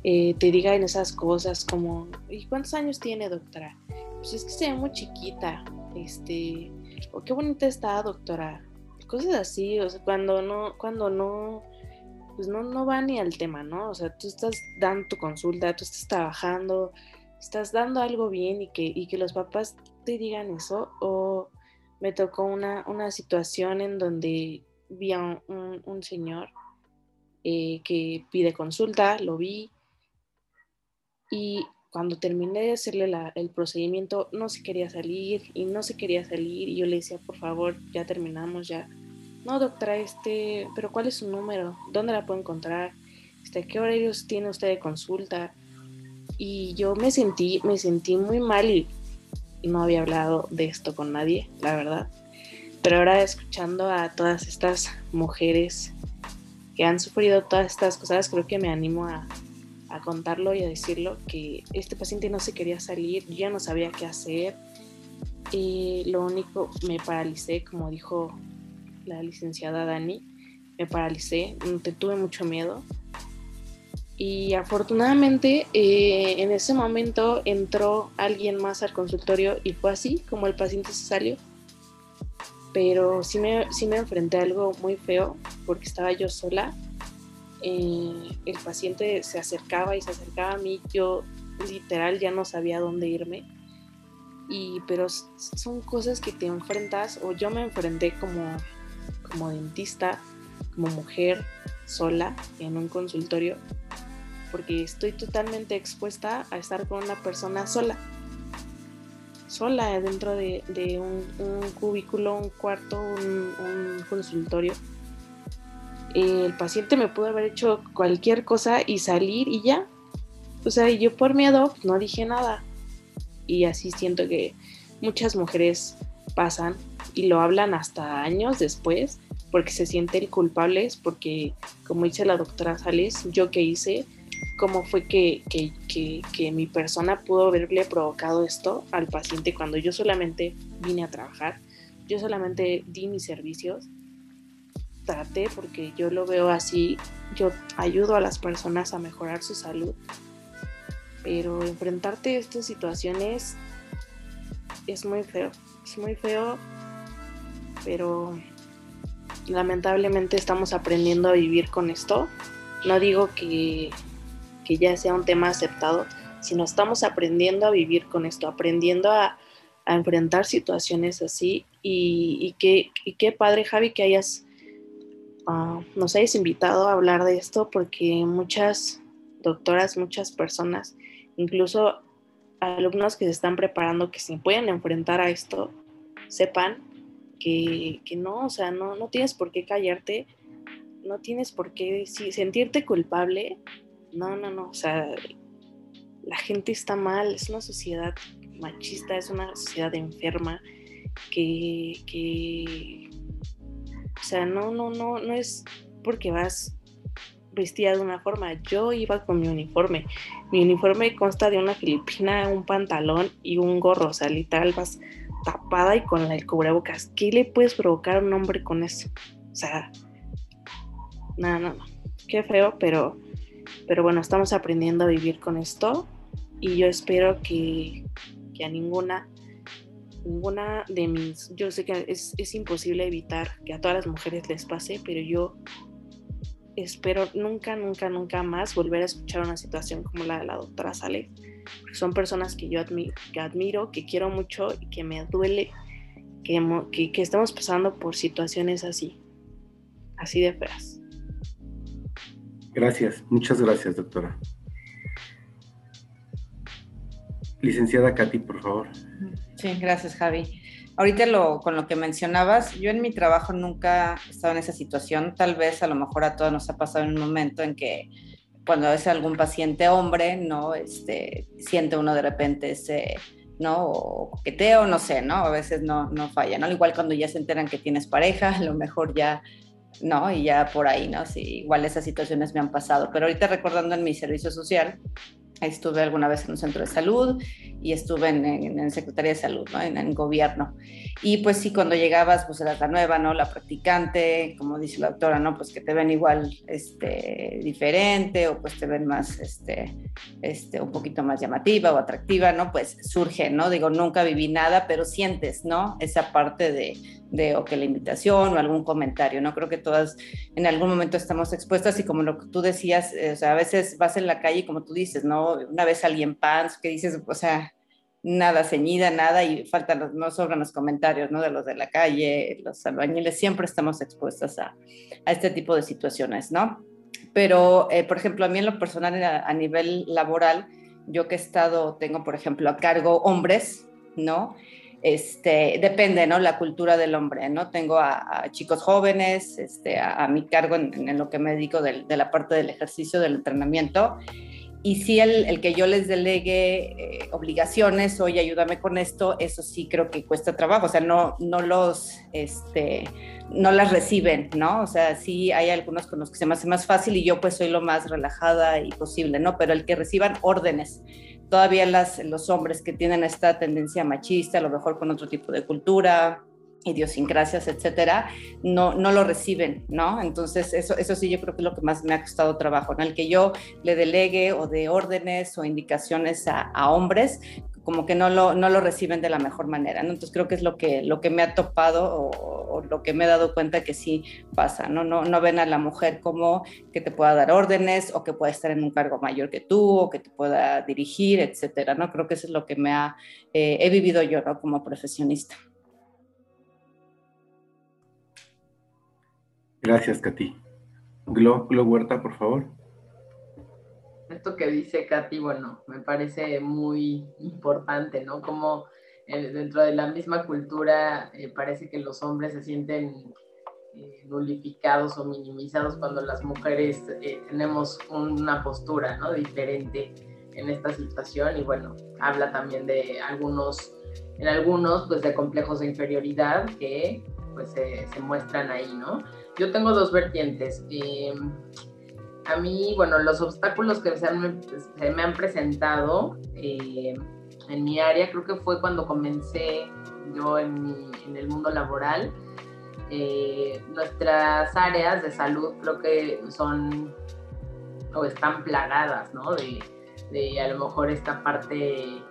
eh, te digan esas cosas como, ¿y cuántos años tiene doctora? Pues es que se ve muy chiquita, este, o qué bonita está doctora, cosas así, o sea, cuando no, cuando no, pues no, no va ni al tema, ¿no? O sea, tú estás dando tu consulta, tú estás trabajando, estás dando algo bien y que, y que los papás te digan eso, o me tocó una, una situación en donde vi a un, señor eh, que pide consulta, lo vi, y cuando terminé de hacerle el procedimiento no se quería salir y no se quería salir y yo le decía, por favor, ya terminamos, ya. No, doctora, este, pero ¿cuál es su número? ¿Dónde la puedo encontrar? Este, ¿Qué horarios tiene usted de consulta? Y yo me sentí, me sentí muy mal y no había hablado de esto con nadie, la verdad. Pero ahora escuchando a todas estas mujeres que han sufrido todas estas cosas, creo que me animo a, a contarlo y a decirlo que este paciente no se quería salir, yo ya no sabía qué hacer. Y lo único, me paralicé, como dijo la licenciada Dani, me paralicé, te tuve mucho miedo. Y afortunadamente eh, en ese momento entró alguien más al consultorio y fue así como el paciente se salió. Pero sí me, sí me enfrenté a algo muy feo porque estaba yo sola eh, el paciente se acercaba y se acercaba a mí, yo literal ya no sabía dónde irme. Y, pero son cosas que te enfrentas, o yo me enfrenté como, como dentista, como mujer sola en un consultorio, porque estoy totalmente expuesta a estar con una persona sola, sola dentro de, un, cubículo, un cuarto, un consultorio el paciente me pudo haber hecho cualquier cosa y salir y ya. O sea, yo por miedo pues, no dije nada. Y así siento que muchas mujeres pasan y lo hablan hasta años después porque se sienten culpables, porque como dice la doctora Sales, yo que hice, cómo fue que, que, que, mi persona pudo haberle provocado esto al paciente cuando yo solamente vine a trabajar, yo solamente di mis servicios traté, porque yo lo veo así, yo ayudo a las personas a mejorar su salud, pero enfrentarte a estas situaciones es muy feo, es muy feo, pero lamentablemente estamos aprendiendo a vivir con esto. No digo que, que ya sea un tema aceptado, sino estamos aprendiendo a vivir con esto, aprendiendo a, a enfrentar situaciones así. Y, y, qué, y qué padre, Javi, que hayas nos hayas invitado a hablar de esto porque muchas doctoras, muchas personas, incluso alumnos que se están preparando, que se pueden enfrentar a esto, sepan que, que no, o sea, no, no tienes por qué callarte, no tienes por qué sentirte culpable. No, no, no, o sea, la gente está mal, es una sociedad machista, es una sociedad enferma que, o sea, no, no, no, no es porque vas vestida de una forma. Yo iba con mi uniforme. Mi uniforme consta de una filipina, un pantalón y un gorro. O sea, literal vas tapada y con el cubrebocas. ¿Qué le puedes provocar a un hombre con eso? O sea, no, no, no. Qué feo, pero, pero bueno, estamos aprendiendo a vivir con esto. Y yo espero que, que a ninguna ninguna de mis, yo sé que es, es, imposible evitar que a todas las mujeres les pase, pero yo espero nunca, nunca, nunca más volver a escuchar una situación como la de la doctora Sale. Son personas que yo admiro, que, admiro, que quiero mucho y que me duele que, que, que estamos pasando por situaciones así, así de feas. Gracias, muchas gracias, doctora. licenciada Katy, por favor. Sí, gracias, Javi. Ahorita con lo que mencionabas, yo en mi trabajo nunca he estado en esa situación. Tal vez a lo mejor a todos nos ha pasado en un momento en que cuando es algún paciente hombre, ¿no? Este, siente uno de repente ese, ¿no? O coqueteo, no sé, ¿no? A veces no, no falla, ¿no? Igual cuando ya se enteran que tienes pareja, a lo mejor ya, ¿no? Y ya por ahí, ¿no? Sí, igual esas situaciones me han pasado. Pero ahorita recordando en mi servicio social, Estuve alguna vez en un centro de salud y estuve en, en, Secretaría de Salud, ¿no? en, en, gobierno. Y pues sí, cuando llegabas, pues eras la nueva, ¿no? La practicante, como dice la doctora, ¿no? Pues que te ven igual, este, diferente o pues te ven más, este, este, un poquito más llamativa o atractiva, ¿no? Pues surge, ¿no? Digo, nunca viví nada, pero sientes, ¿no? Esa parte de, de o que la invitación o algún comentario, ¿no? Creo que todas en algún momento estamos expuestas y como lo que tú decías, eh, o sea, a veces vas en la calle como tú dices, ¿no? Una vez alguien pants que dices, o sea, nada ceñida, nada y faltan los, no sobran los comentarios, ¿no? De los de la calle, los albañiles, siempre estamos expuestas a, a este tipo de situaciones, ¿no? Pero, eh, por ejemplo, a mí en lo personal, a, a nivel laboral, yo que he estado, tengo, por ejemplo, a cargo hombres, ¿no? Este, depende, ¿no? La cultura del hombre, ¿no? Tengo a, chicos jóvenes, este, a, mi cargo en, lo que me dedico de, la parte del ejercicio, del entrenamiento. Y si el, el que yo les delegue eh, obligaciones, oye, ayúdame con esto, eso sí creo que cuesta trabajo, o sea, no, no los, este, no las reciben, ¿no? O sea, sí hay algunos con los que se me hace más fácil y yo pues soy lo más relajada y posible, ¿no? Pero el que reciban órdenes, todavía las, los hombres que tienen esta tendencia machista, a lo mejor con otro tipo de cultura, idiosincrasias, etcétera, no, no lo reciben, ¿no? Entonces, eso, eso sí yo creo que es lo que más me ha costado trabajo, en el que yo le delegue o de órdenes o indicaciones a, a hombres como que no lo, no lo reciben de la mejor manera. Entonces creo que es lo que, lo que me ha topado o, lo que me he dado cuenta que sí pasa, ¿no? ¿no? No ven a la mujer como que te pueda dar órdenes o que pueda estar en un cargo mayor que tú o que te pueda dirigir, etcétera, ¿no? Creo que eso es lo que me ha, eh, he vivido yo. Como profesionista. Gracias, Katy. Glo, Glo Huerta, por favor esto que dice Katy, bueno, me parece muy importante, ¿no? Como eh, dentro de la misma cultura eh, parece que los hombres se sienten eh, nulificados o minimizados cuando las mujeres tenemos una postura, ¿no? Diferente en esta situación y bueno, habla también de algunos, en algunos, pues de complejos de inferioridad que pues se, muestran ahí, ¿no? Yo tengo dos vertientes a mí, bueno, los obstáculos que se, me han presentado eh, en mi área, creo que fue cuando comencé yo en, el mundo laboral. Eh, nuestras áreas de salud creo que son o están plagadas, ¿no? De, a lo mejor esta parte,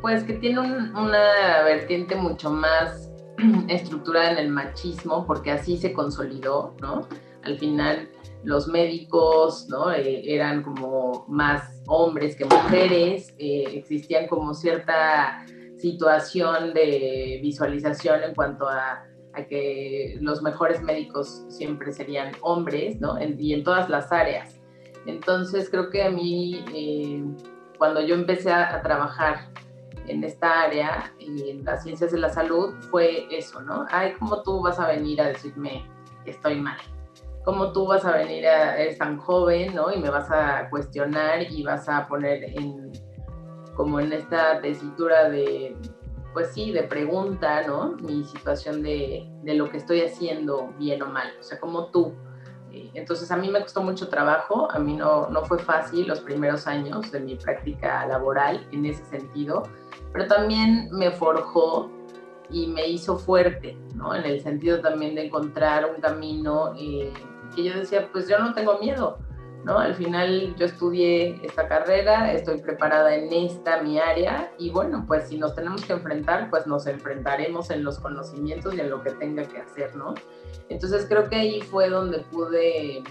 pues que tiene una vertiente mucho más (clears throat) estructurada en el machismo, porque así se consolidó, ¿no? Al final los médicos ¿no? Eh, eran como más hombres que mujeres, eh, existían como cierta situación de visualización en cuanto a, que los mejores médicos siempre serían hombres, ¿no? y en todas las áreas. Entonces creo que a mí, eh, cuando yo empecé a, a, trabajar en esta área y en las ciencias de la salud, fue eso, ¿no? Ay, ¿cómo tú vas a venir a decirme que estoy mal? Cómo tú vas a venir, a, eres tan joven, ¿no? Y me vas a cuestionar y vas a poner en, como en esta tesitura de, pues sí, de pregunta, ¿no? Mi situación de, de lo que estoy haciendo bien o mal, o sea, como tú. Eh, entonces a mí me costó mucho trabajo, a mí no, no fue fácil los primeros años de mi práctica laboral en ese sentido, pero también me forjó y me hizo fuerte, ¿no? En el sentido también de encontrar un camino eh, que yo decía, pues yo no tengo miedo, ¿no? Al final yo estudié esta carrera, estoy preparada en esta, mi área, y bueno, pues si nos tenemos que enfrentar, pues nos enfrentaremos en los conocimientos y en lo que tenga que hacer, ¿no? Entonces creo que ahí fue donde pude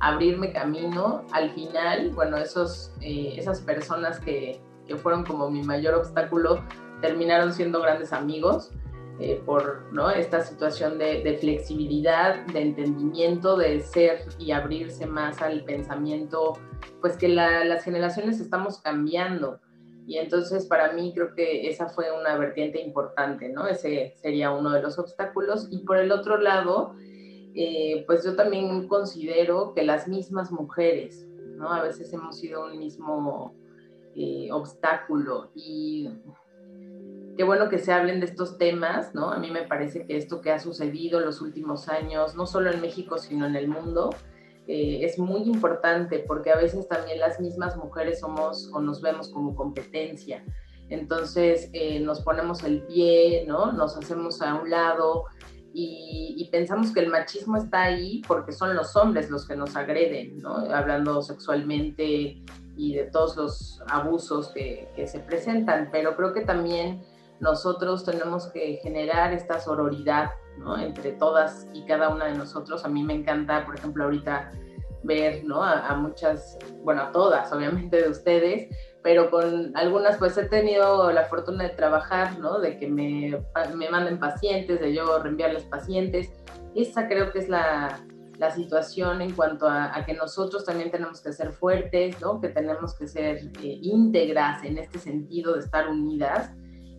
abrirme camino. Al final, bueno, esos, eh, esas personas que, que fueron como mi mayor obstáculo terminaron siendo grandes amigos eh, por ¿no? esta situación de, flexibilidad, de entendimiento, de ser y abrirse más al pensamiento, pues que las generaciones estamos cambiando. Y entonces para mí creo que esa fue una vertiente importante, ¿no? Ese sería uno de los obstáculos. Y por el otro lado, eh, pues yo también considero que las mismas mujeres, ¿no? A veces hemos sido un mismo eh, obstáculo y qué bueno que se hablen de estos temas, ¿no? A mí me parece que esto que ha sucedido en los últimos años, no solo en México, sino en el mundo, eh, es muy importante porque a veces también las mismas mujeres somos o nos vemos como competencia. Entonces eh, nos ponemos el pie, ¿no? Nos hacemos a un lado y, pensamos que el machismo está ahí porque son los hombres los que nos agreden, ¿no? Hablando sexualmente y de todos los abusos que, que se presentan, pero creo que también nosotros tenemos que generar esta sororidad ¿no? entre todas y cada una de nosotros. A mí me encanta, por ejemplo, ahorita ver ¿no? a, muchas, bueno, a todas, obviamente, de ustedes, pero con algunas pues he tenido la fortuna de trabajar, ¿no? De que me, me manden pacientes, de yo reenviarles pacientes. Esa creo que es la, la situación en cuanto a, que nosotros también tenemos que ser fuertes, ¿no? Que tenemos que ser eh, íntegras en este sentido de estar unidas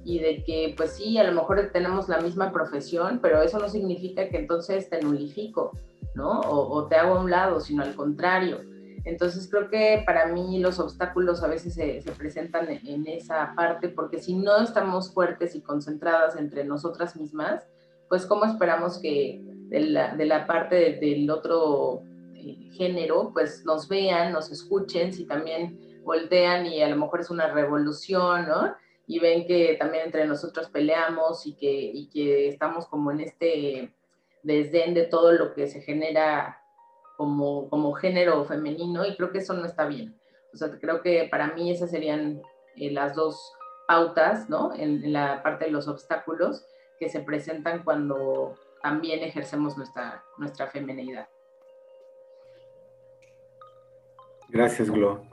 y de que pues sí, a lo mejor tenemos la misma profesión, pero eso no significa que entonces te nulifico, ¿no? O, te hago a un lado, sino al contrario. Entonces creo que para mí los obstáculos a veces se, presentan en, esa parte, porque si no estamos fuertes y concentradas entre nosotras mismas, pues cómo esperamos que de la, parte del otro eh, género, pues nos vean, nos escuchen, si también voltean y a lo mejor es una revolución, ¿no? Y ven que también entre nosotros peleamos y que, y que estamos como en este desdén de todo lo que se genera como, como género femenino y creo que eso no está bien. O sea, creo que para mí esas serían eh, las dos pautas, ¿no? En, en, la parte de los obstáculos que se presentan cuando también ejercemos nuestra, nuestra femenidad. Gracias, Glo.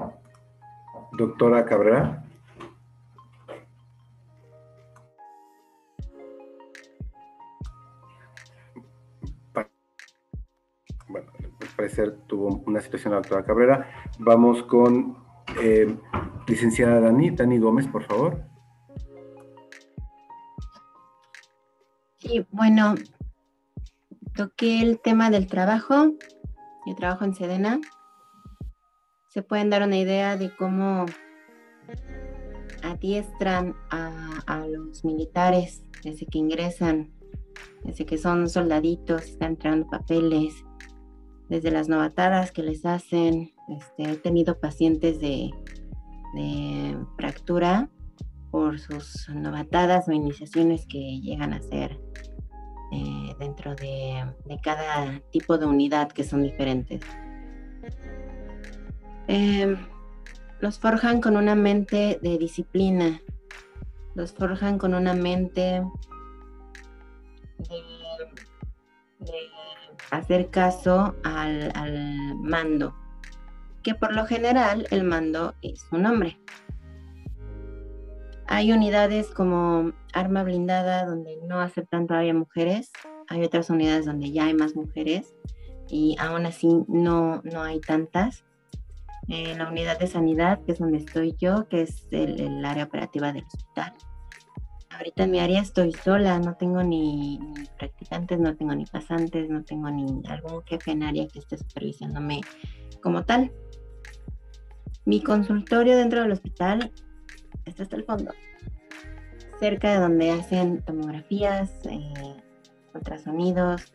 Doctora Cabrera. Parecer tuvo una situación la doctora Cabrera. Vamos con eh, licenciada Dani, Dani Gómez, por favor. Sí, bueno, toqué el tema del trabajo. Yo trabajo en Sedena. Se pueden dar una idea de cómo adiestran a, los militares desde que ingresan, desde que son soldaditos, están entregando papeles, desde las novatadas que les hacen. Este, he tenido pacientes de, fractura por sus novatadas o iniciaciones que llegan a ser eh, dentro de, cada tipo de unidad que son diferentes. Em, los forjan con una mente de disciplina, los forjan con una mente de hacer caso al, mando, que por lo general el mando es un hombre. Hay unidades como arma blindada donde no aceptan todavía mujeres, hay otras unidades donde ya hay más mujeres y aún así no, no hay tantas. En la unidad de sanidad, que es donde estoy yo, que es el área operativa del hospital, Ahorita en mi área estoy sola, no tengo ni, practicantes, no tengo ni pasantes, no tengo ni algún jefe en área que esté supervisándome como tal. Mi consultorio dentro del hospital está hasta el fondo, cerca de donde hacen tomografías, eh, ultrasonidos,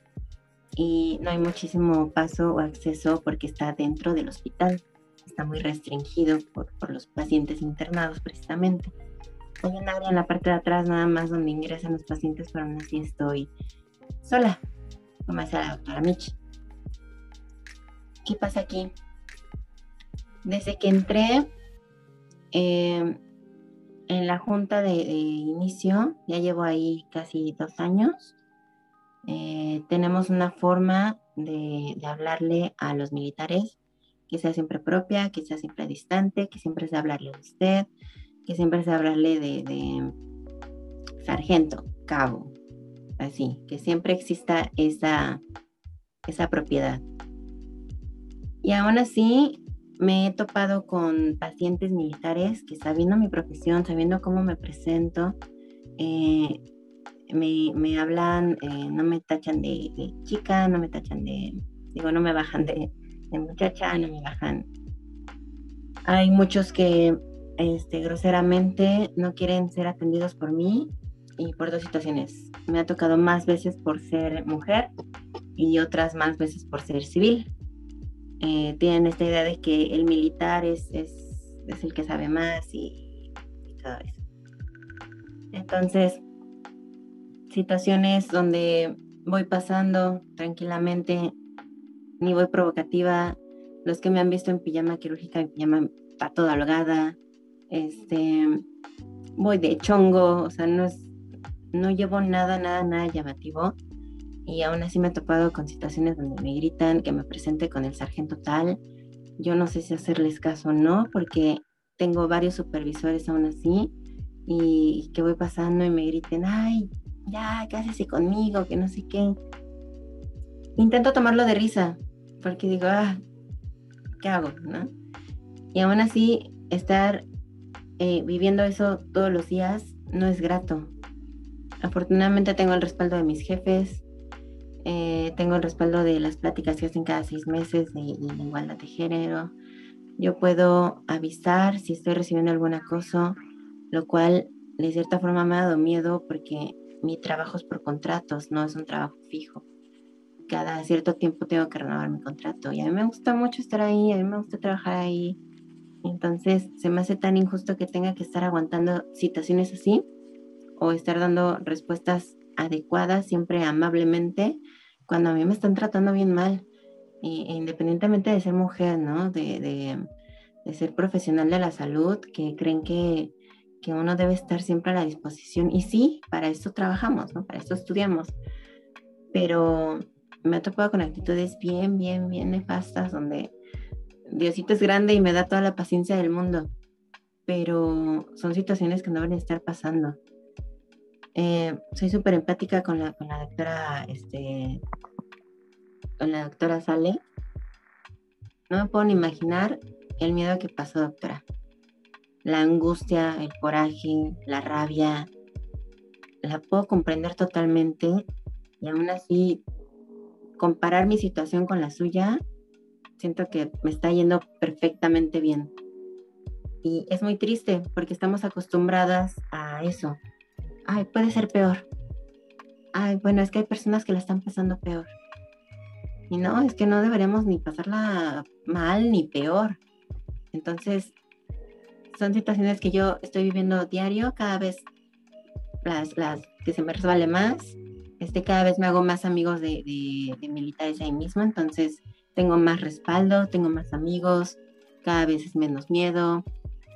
y no hay muchísimo paso o acceso porque está dentro del hospital. Está muy restringido por, por los pacientes internados precisamente. Hay un área en la parte de atrás nada más donde ingresan los pacientes, pero aún así estoy sola, como decía la doctora Mitch. ¿Qué pasa aquí? Desde que entré em, en la junta de, inicio, ya llevo ahí casi dos años, eh, tenemos una forma de, de, hablarle a los militares que sea siempre propia, que sea siempre distante, que siempre sea hablarle a usted, que siempre se hablarle de, sargento, cabo, así, que siempre exista esa, esa propiedad. Y aún así me he topado con pacientes militares que sabiendo mi profesión, sabiendo cómo me presento, eh, me, hablan, eh, no me tachan de, chica, no me tachan de, digo, no me bajan de, muchacha, no me bajan. Hay muchos que este, groseramente no quieren ser atendidos por mí y por dos situaciones. Me ha tocado más veces por ser mujer y otras más veces por ser civil. Eh, tienen esta idea de que el militar es, es, es el que sabe más y, todo eso. Entonces, situaciones donde voy pasando tranquilamente, ni voy provocativa. Los que me han visto en pijama quirúrgica, en pijama pato holgada, este, voy de chongo, o sea, no es, no llevo nada, nada, nada llamativo. Y aún así me he topado con situaciones donde me gritan que me presente con el sargento tal. Yo no sé si hacerles caso o no, porque tengo varios supervisores aún así y que voy pasando y me griten, ay, ya, cásese conmigo, que no sé qué. Intento tomarlo de risa, porque digo, ah, ¿qué hago? ¿no? Y aún así, estar eh, viviendo eso todos los días no es grato. Afortunadamente tengo el respaldo de mis jefes, eh, tengo el respaldo de las pláticas que hacen cada seis meses de, de igualdad de género. Yo puedo avisar si estoy recibiendo algún acoso, lo cual de cierta forma me ha dado miedo porque mi trabajo es por contratos, no es un trabajo fijo. Cada cierto tiempo tengo que renovar mi contrato y a mí me gusta mucho estar ahí, a mí me gusta trabajar ahí. Entonces se me hace tan injusto que tenga que estar aguantando situaciones así o estar dando respuestas adecuadas, siempre amablemente, cuando a mí me están tratando bien mal. E independientemente de ser mujer, ¿no? De, de, de ser profesional de la salud, que creen que que uno debe estar siempre a la disposición. Y sí, para esto trabajamos, ¿no? Para esto estudiamos. Pero me ha topado con actitudes bien, bien, bien nefastas, donde Diosito es grande y me da toda la paciencia del mundo. Pero son situaciones que no deben estar pasando. Eh, soy súper empática con la, con la doctora, este, con la doctora Sale. No me puedo ni imaginar el miedo que pasó, doctora la angustia, el coraje, la rabia, la puedo comprender totalmente y aún así comparar mi situación con la suya, siento que me está yendo perfectamente bien. Y es muy triste porque estamos acostumbradas a eso. Ay, puede ser peor. Ay, bueno, es que hay personas que la están pasando peor. Y no, es que no deberíamos ni pasarla mal ni peor. Entonces, son situaciones que yo estoy viviendo diario, cada vez las, las que se me resbale más, este, cada vez me hago más amigos de, de, militares ahí mismo, entonces tengo más respaldo, tengo más amigos, cada vez es menos miedo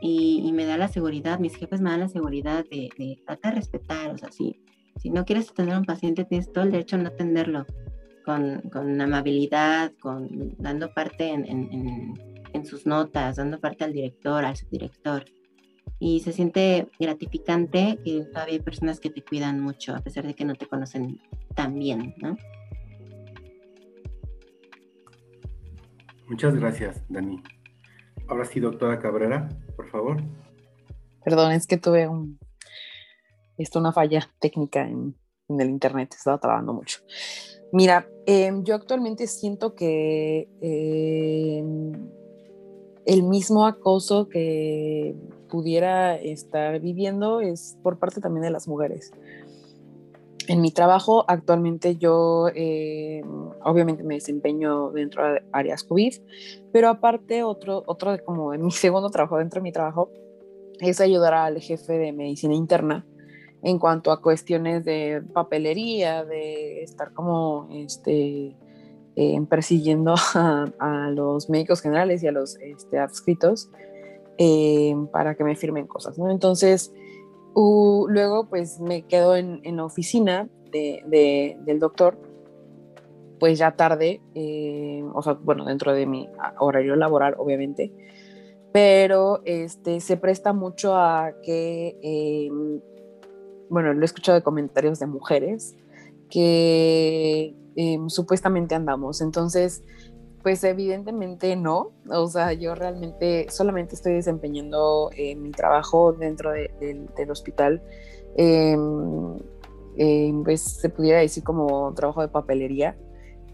y, y, me da la seguridad, mis jefes me dan la seguridad de, de tratar de respetar, o sea, si, si no quieres atender a un paciente, tienes todo el derecho a no atenderlo con, con amabilidad, con, dando parte en, en en sus notas, dando parte al director, al subdirector. Y se siente gratificante que todavía hay personas que te cuidan mucho, a pesar de que no te conocen tan bien, ¿no? Muchas gracias, Dani. Ahora sí, doctora Cabrera, por favor. Perdón, es que tuve un, una falla técnica en, el internet, estaba trabajando mucho. Mira, eh, yo actualmente siento que eh, el mismo acoso que pudiera estar viviendo es por parte también de las mujeres. En mi trabajo actualmente yo eh, obviamente me desempeño dentro de áreas COVID, pero aparte otro, otro como en mi (laughs) segundo trabajo dentro de mi trabajo es ayudar al jefe de medicina interna en cuanto a cuestiones de papelería, de estar como este, eh, persiguiendo (laughs) a, los médicos generales y a los este, adscritos eh, para que me firmen cosas, ¿no? Entonces, luego pues me quedo en, la oficina de, del doctor, pues ya tarde, eh, o sea, bueno, dentro de mi horario laboral, obviamente, pero este, se presta mucho a que, bueno, lo he escuchado de comentarios de mujeres, que Em, supuestamente andamos. Entonces, pues evidentemente no, o sea, yo realmente solamente estoy desempeñando eh, mi trabajo dentro del hospital, em, em, pues se pudiera decir como trabajo de papelería,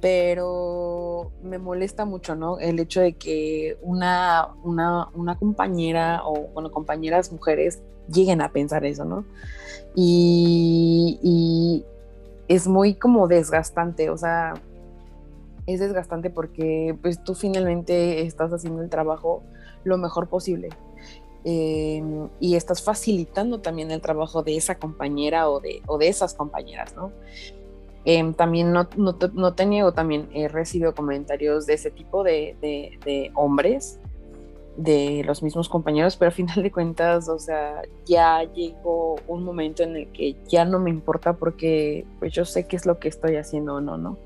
pero me molesta mucho, ¿no? El hecho de que una, una, compañera o, bueno, compañeras mujeres lleguen a pensar eso, ¿no? Y, y es muy como desgastante, o sea, es desgastante porque pues tú finalmente estás haciendo el trabajo lo mejor posible. Em, y estás facilitando también el trabajo de esa compañera o de, o de esas compañeras, ¿no? Em, también no, no, no, te niego, también he recibido comentarios de ese tipo de, de, hombres, de los mismos compañeros, pero a final de cuentas, o sea, ya llegó un momento en el que ya no me importa porque pues yo sé qué es lo que estoy haciendo o no, ¿no?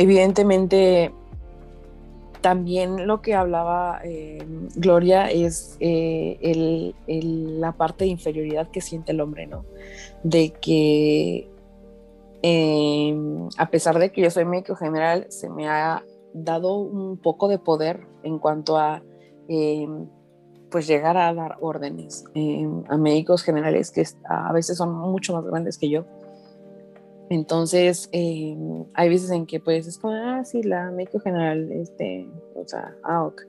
Evidentemente, también lo que hablaba eh, Gloria es eh, la parte de inferioridad que siente el hombre, ¿no? De que em, a pesar de que yo soy médico general, se me ha dado un poco de poder en cuanto a em, pues llegar a dar órdenes em, a médicos generales que a veces son mucho más grandes que yo entonces, eh, hay veces en que pues es como, ah, sí, la médico general, este, o sea, ah, ok.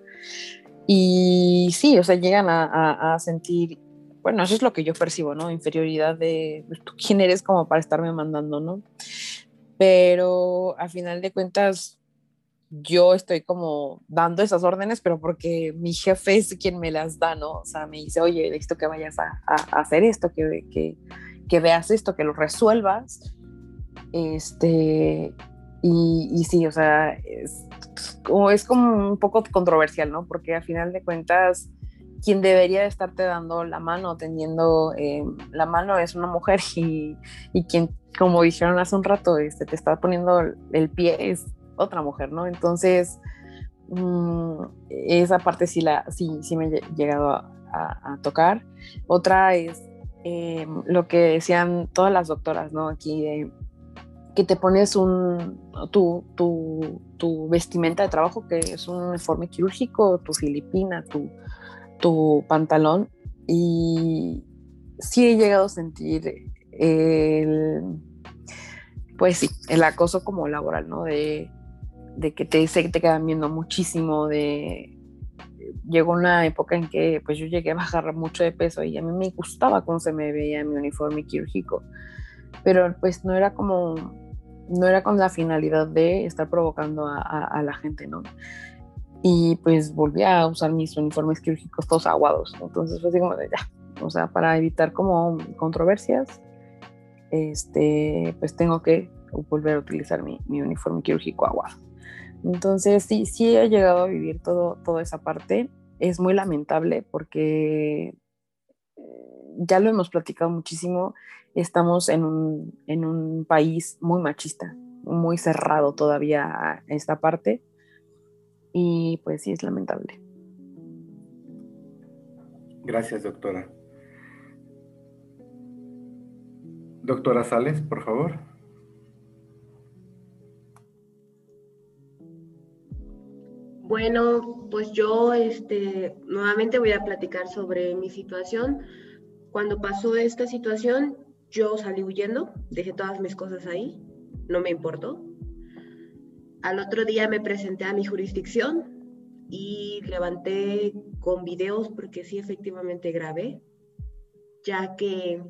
Y sí, o sea, llegan a, sentir, bueno, eso es lo que yo percibo, ¿no? Inferioridad de, pues, ¿tú quién eres como para estarme mandando, ¿no? Pero a final de cuentas, yo estoy como dando esas órdenes, pero porque mi jefe es quien me las da, ¿no? O sea, me dice, oye, necesito que vayas a, hacer esto, que, que, que veas esto, que lo resuelvas este, y, sí, o sea, es es como un poco controversial, ¿no? Porque a final de cuentas, quien debería de estarte dando la mano, teniendo eh, la mano es una mujer (laughs) y, y, quien, como dijeron hace un rato, este, te está poniendo el pie es otra mujer, ¿no? Entonces, mmm, esa parte sí, la, sí, sí me he llegado a, tocar. Otra es eh, lo que decían todas las doctoras, ¿no? Aquí de que te pones un, tu, tu, vestimenta de trabajo, que es un uniforme quirúrgico, tu filipina, tu, tu pantalón, y sí he llegado a sentir el, pues sí, el acoso como laboral, ¿no? De, de que te, que te quedan viendo muchísimo, de... Llegó una época en que pues yo llegué a bajar mucho de peso y a mí me gustaba cómo se me veía mi uniforme quirúrgico pero pues no era como, no era con la finalidad de estar provocando a, la gente, ¿no? Y pues volví a usar mis uniformes quirúrgicos todos aguados, entonces fue así como de ya, o sea, para evitar como controversias, este, pues tengo que volver a utilizar mi, mi uniforme quirúrgico aguado. Entonces sí, sí he llegado a vivir todo, toda esa parte. Es muy lamentable porque ya lo hemos platicado muchísimo, estamos en un, en un país muy machista, muy cerrado todavía esta parte y pues sí es lamentable. Gracias, doctora. Doctora Sales, por favor. Bueno, pues yo este, nuevamente voy a platicar sobre mi situación. Cuando pasó esta situación, yo salí huyendo, dejé todas mis cosas ahí, no me importó. Al otro día me presenté a mi jurisdicción y levanté con videos porque sí efectivamente grabé, ya que,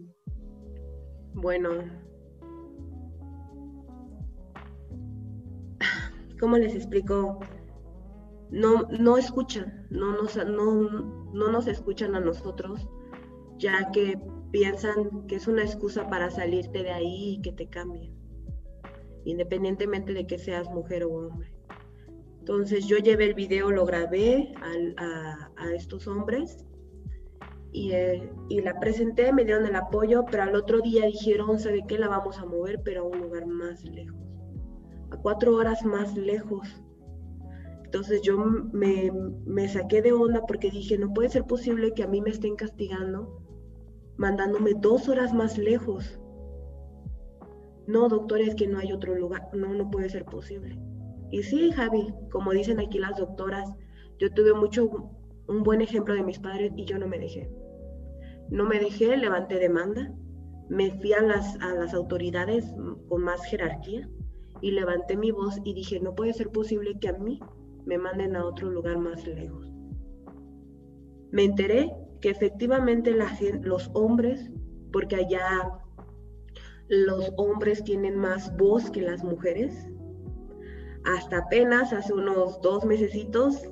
bueno, ¿cómo les explico? No, no escuchan, no nos, no, no nos escuchan a nosotros ya que piensan que es una excusa para salirte de ahí y que te cambien, independientemente de que seas mujer o hombre. Entonces yo llevé el video, lo grabé a, estos hombres y, eh, y, la presenté, me dieron el apoyo, pero al otro día dijeron, ¿sabe qué? La vamos a mover, pero a un lugar más lejos, a cuatro horas más lejos. Entonces yo me, me saqué de onda porque dije, no puede ser posible que a mí me estén castigando mandándome dos horas más lejos. No, doctor, es que no hay otro lugar. No, no puede ser posible. Y sí, Javi, como dicen aquí las doctoras, yo tuve mucho, un buen ejemplo de mis padres y yo no me dejé. No me dejé, levanté demanda, me fui a las, a las autoridades con más jerarquía y levanté mi voz y dije, no puede ser posible que a mí me manden a otro lugar más lejos. Me enteré que efectivamente los hombres, porque allá los hombres tienen más voz que las mujeres, hasta apenas hace unos dos mesecitos,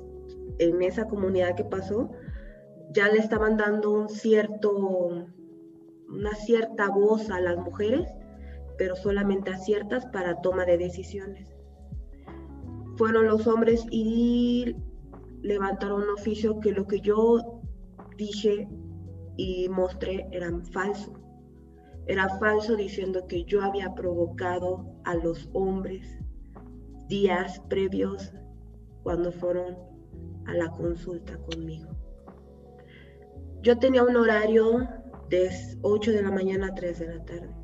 en esa comunidad que pasó, ya le estaban dando una cierta voz a las mujeres, pero solamente a ciertas para toma de decisiones. Fueron los hombres y levantaron un oficio que lo que yo dije y mostré era falso. Era falso diciendo que yo había provocado a los hombres días previos cuando fueron a la consulta conmigo. Yo tenía un horario de 8 de la mañana a 3 de la tarde.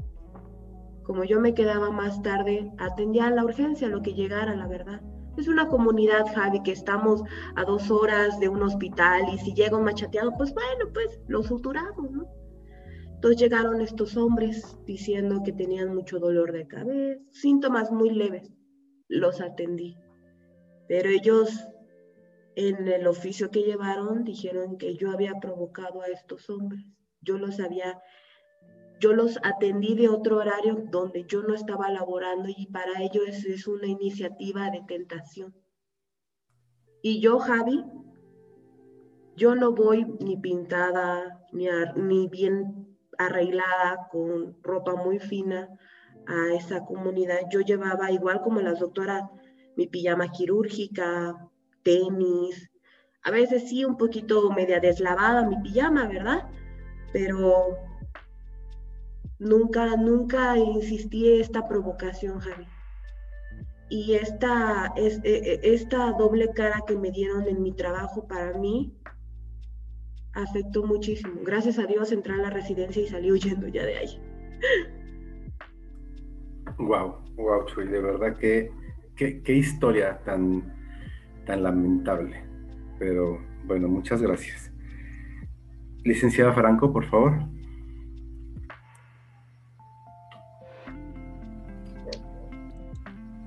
Como yo me quedaba más tarde, atendía a la urgencia, lo que llegara, la verdad. Es una comunidad, Javi, que estamos a dos horas de un hospital y si llega un machateado, pues bueno, pues lo suturamos, ¿no? Entonces llegaron estos hombres diciendo que tenían mucho dolor de cabeza, síntomas muy leves. Los atendí. Pero ellos en el oficio que llevaron dijeron que yo había provocado a estos hombres. Yo los había yo los atendí de otro horario donde yo no estaba laborando y para ellos es, una iniciativa de tentación. Y yo, Javi, yo no voy ni pintada, ni, ni bien arreglada, con ropa muy fina a esa comunidad. Yo llevaba, igual como las doctoras, mi pijama quirúrgica, tenis, a veces sí un poquito media deslavada mi pijama, ¿verdad? Pero Nunca, nunca insistí esta provocación, Javi. Y esta, es, e, e, esta doble cara que me dieron en mi trabajo para mí afectó muchísimo. Gracias a Dios entré a la residencia y salí huyendo ya de ahí. Wow, wow, Chuy, de verdad que qué, historia tan, tan lamentable. Pero bueno, muchas gracias. Licenciada Franco, por favor.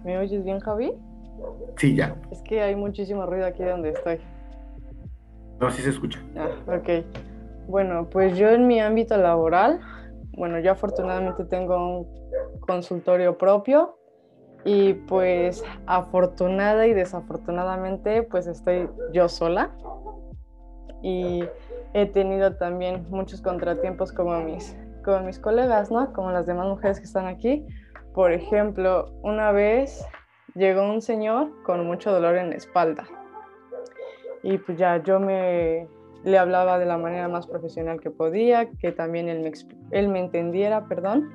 ¿Me oyes bien, Javi? Sí, ya. Es que hay muchísimo ruido aquí donde estoy. No, sí se escucha. Ah, ok. Bueno, pues yo en mi ámbito laboral, bueno, yo afortunadamente tengo un consultorio propio y pues afortunada y desafortunadamente pues estoy yo sola y he tenido también muchos contratiempos como mis, como mis colegas, ¿no? Como las demás mujeres que están aquí, por ejemplo, una vez llegó un señor con mucho dolor en la espalda y pues ya yo me le hablaba de la manera más profesional que podía, que también él me, él me entendiera, perdón.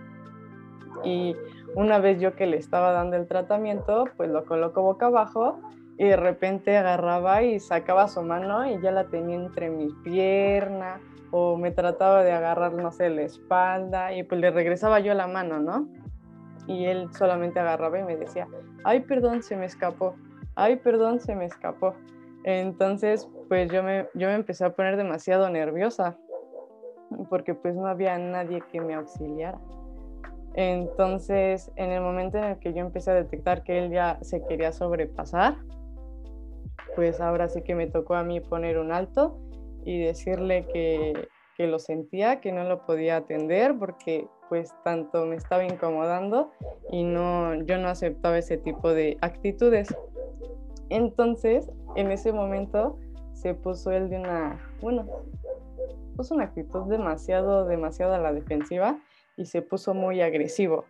Y una vez yo que le estaba dando el tratamiento, pues lo coloco boca abajo y de repente agarraba y sacaba su mano y ya la tenía entre mis piernas o me trataba de agarrar, no sé, la espalda y pues le regresaba yo la mano, ¿no? Y él solamente agarraba y me decía, ay, perdón, se me escapó, ay, perdón, se me escapó. Entonces, pues yo me, yo me empecé a poner demasiado nerviosa porque pues no había nadie que me auxiliara. Entonces, en el momento en el que yo empecé a detectar que él ya se quería sobrepasar, pues ahora sí que me tocó a mí poner un alto y decirle que, que lo sentía, que no lo podía atender porque pues tanto me estaba incomodando y no, yo no aceptaba ese tipo de actitudes. Entonces, en ese momento se puso él de una, bueno, puso una actitud demasiado, demasiado a la defensiva y se puso muy agresivo.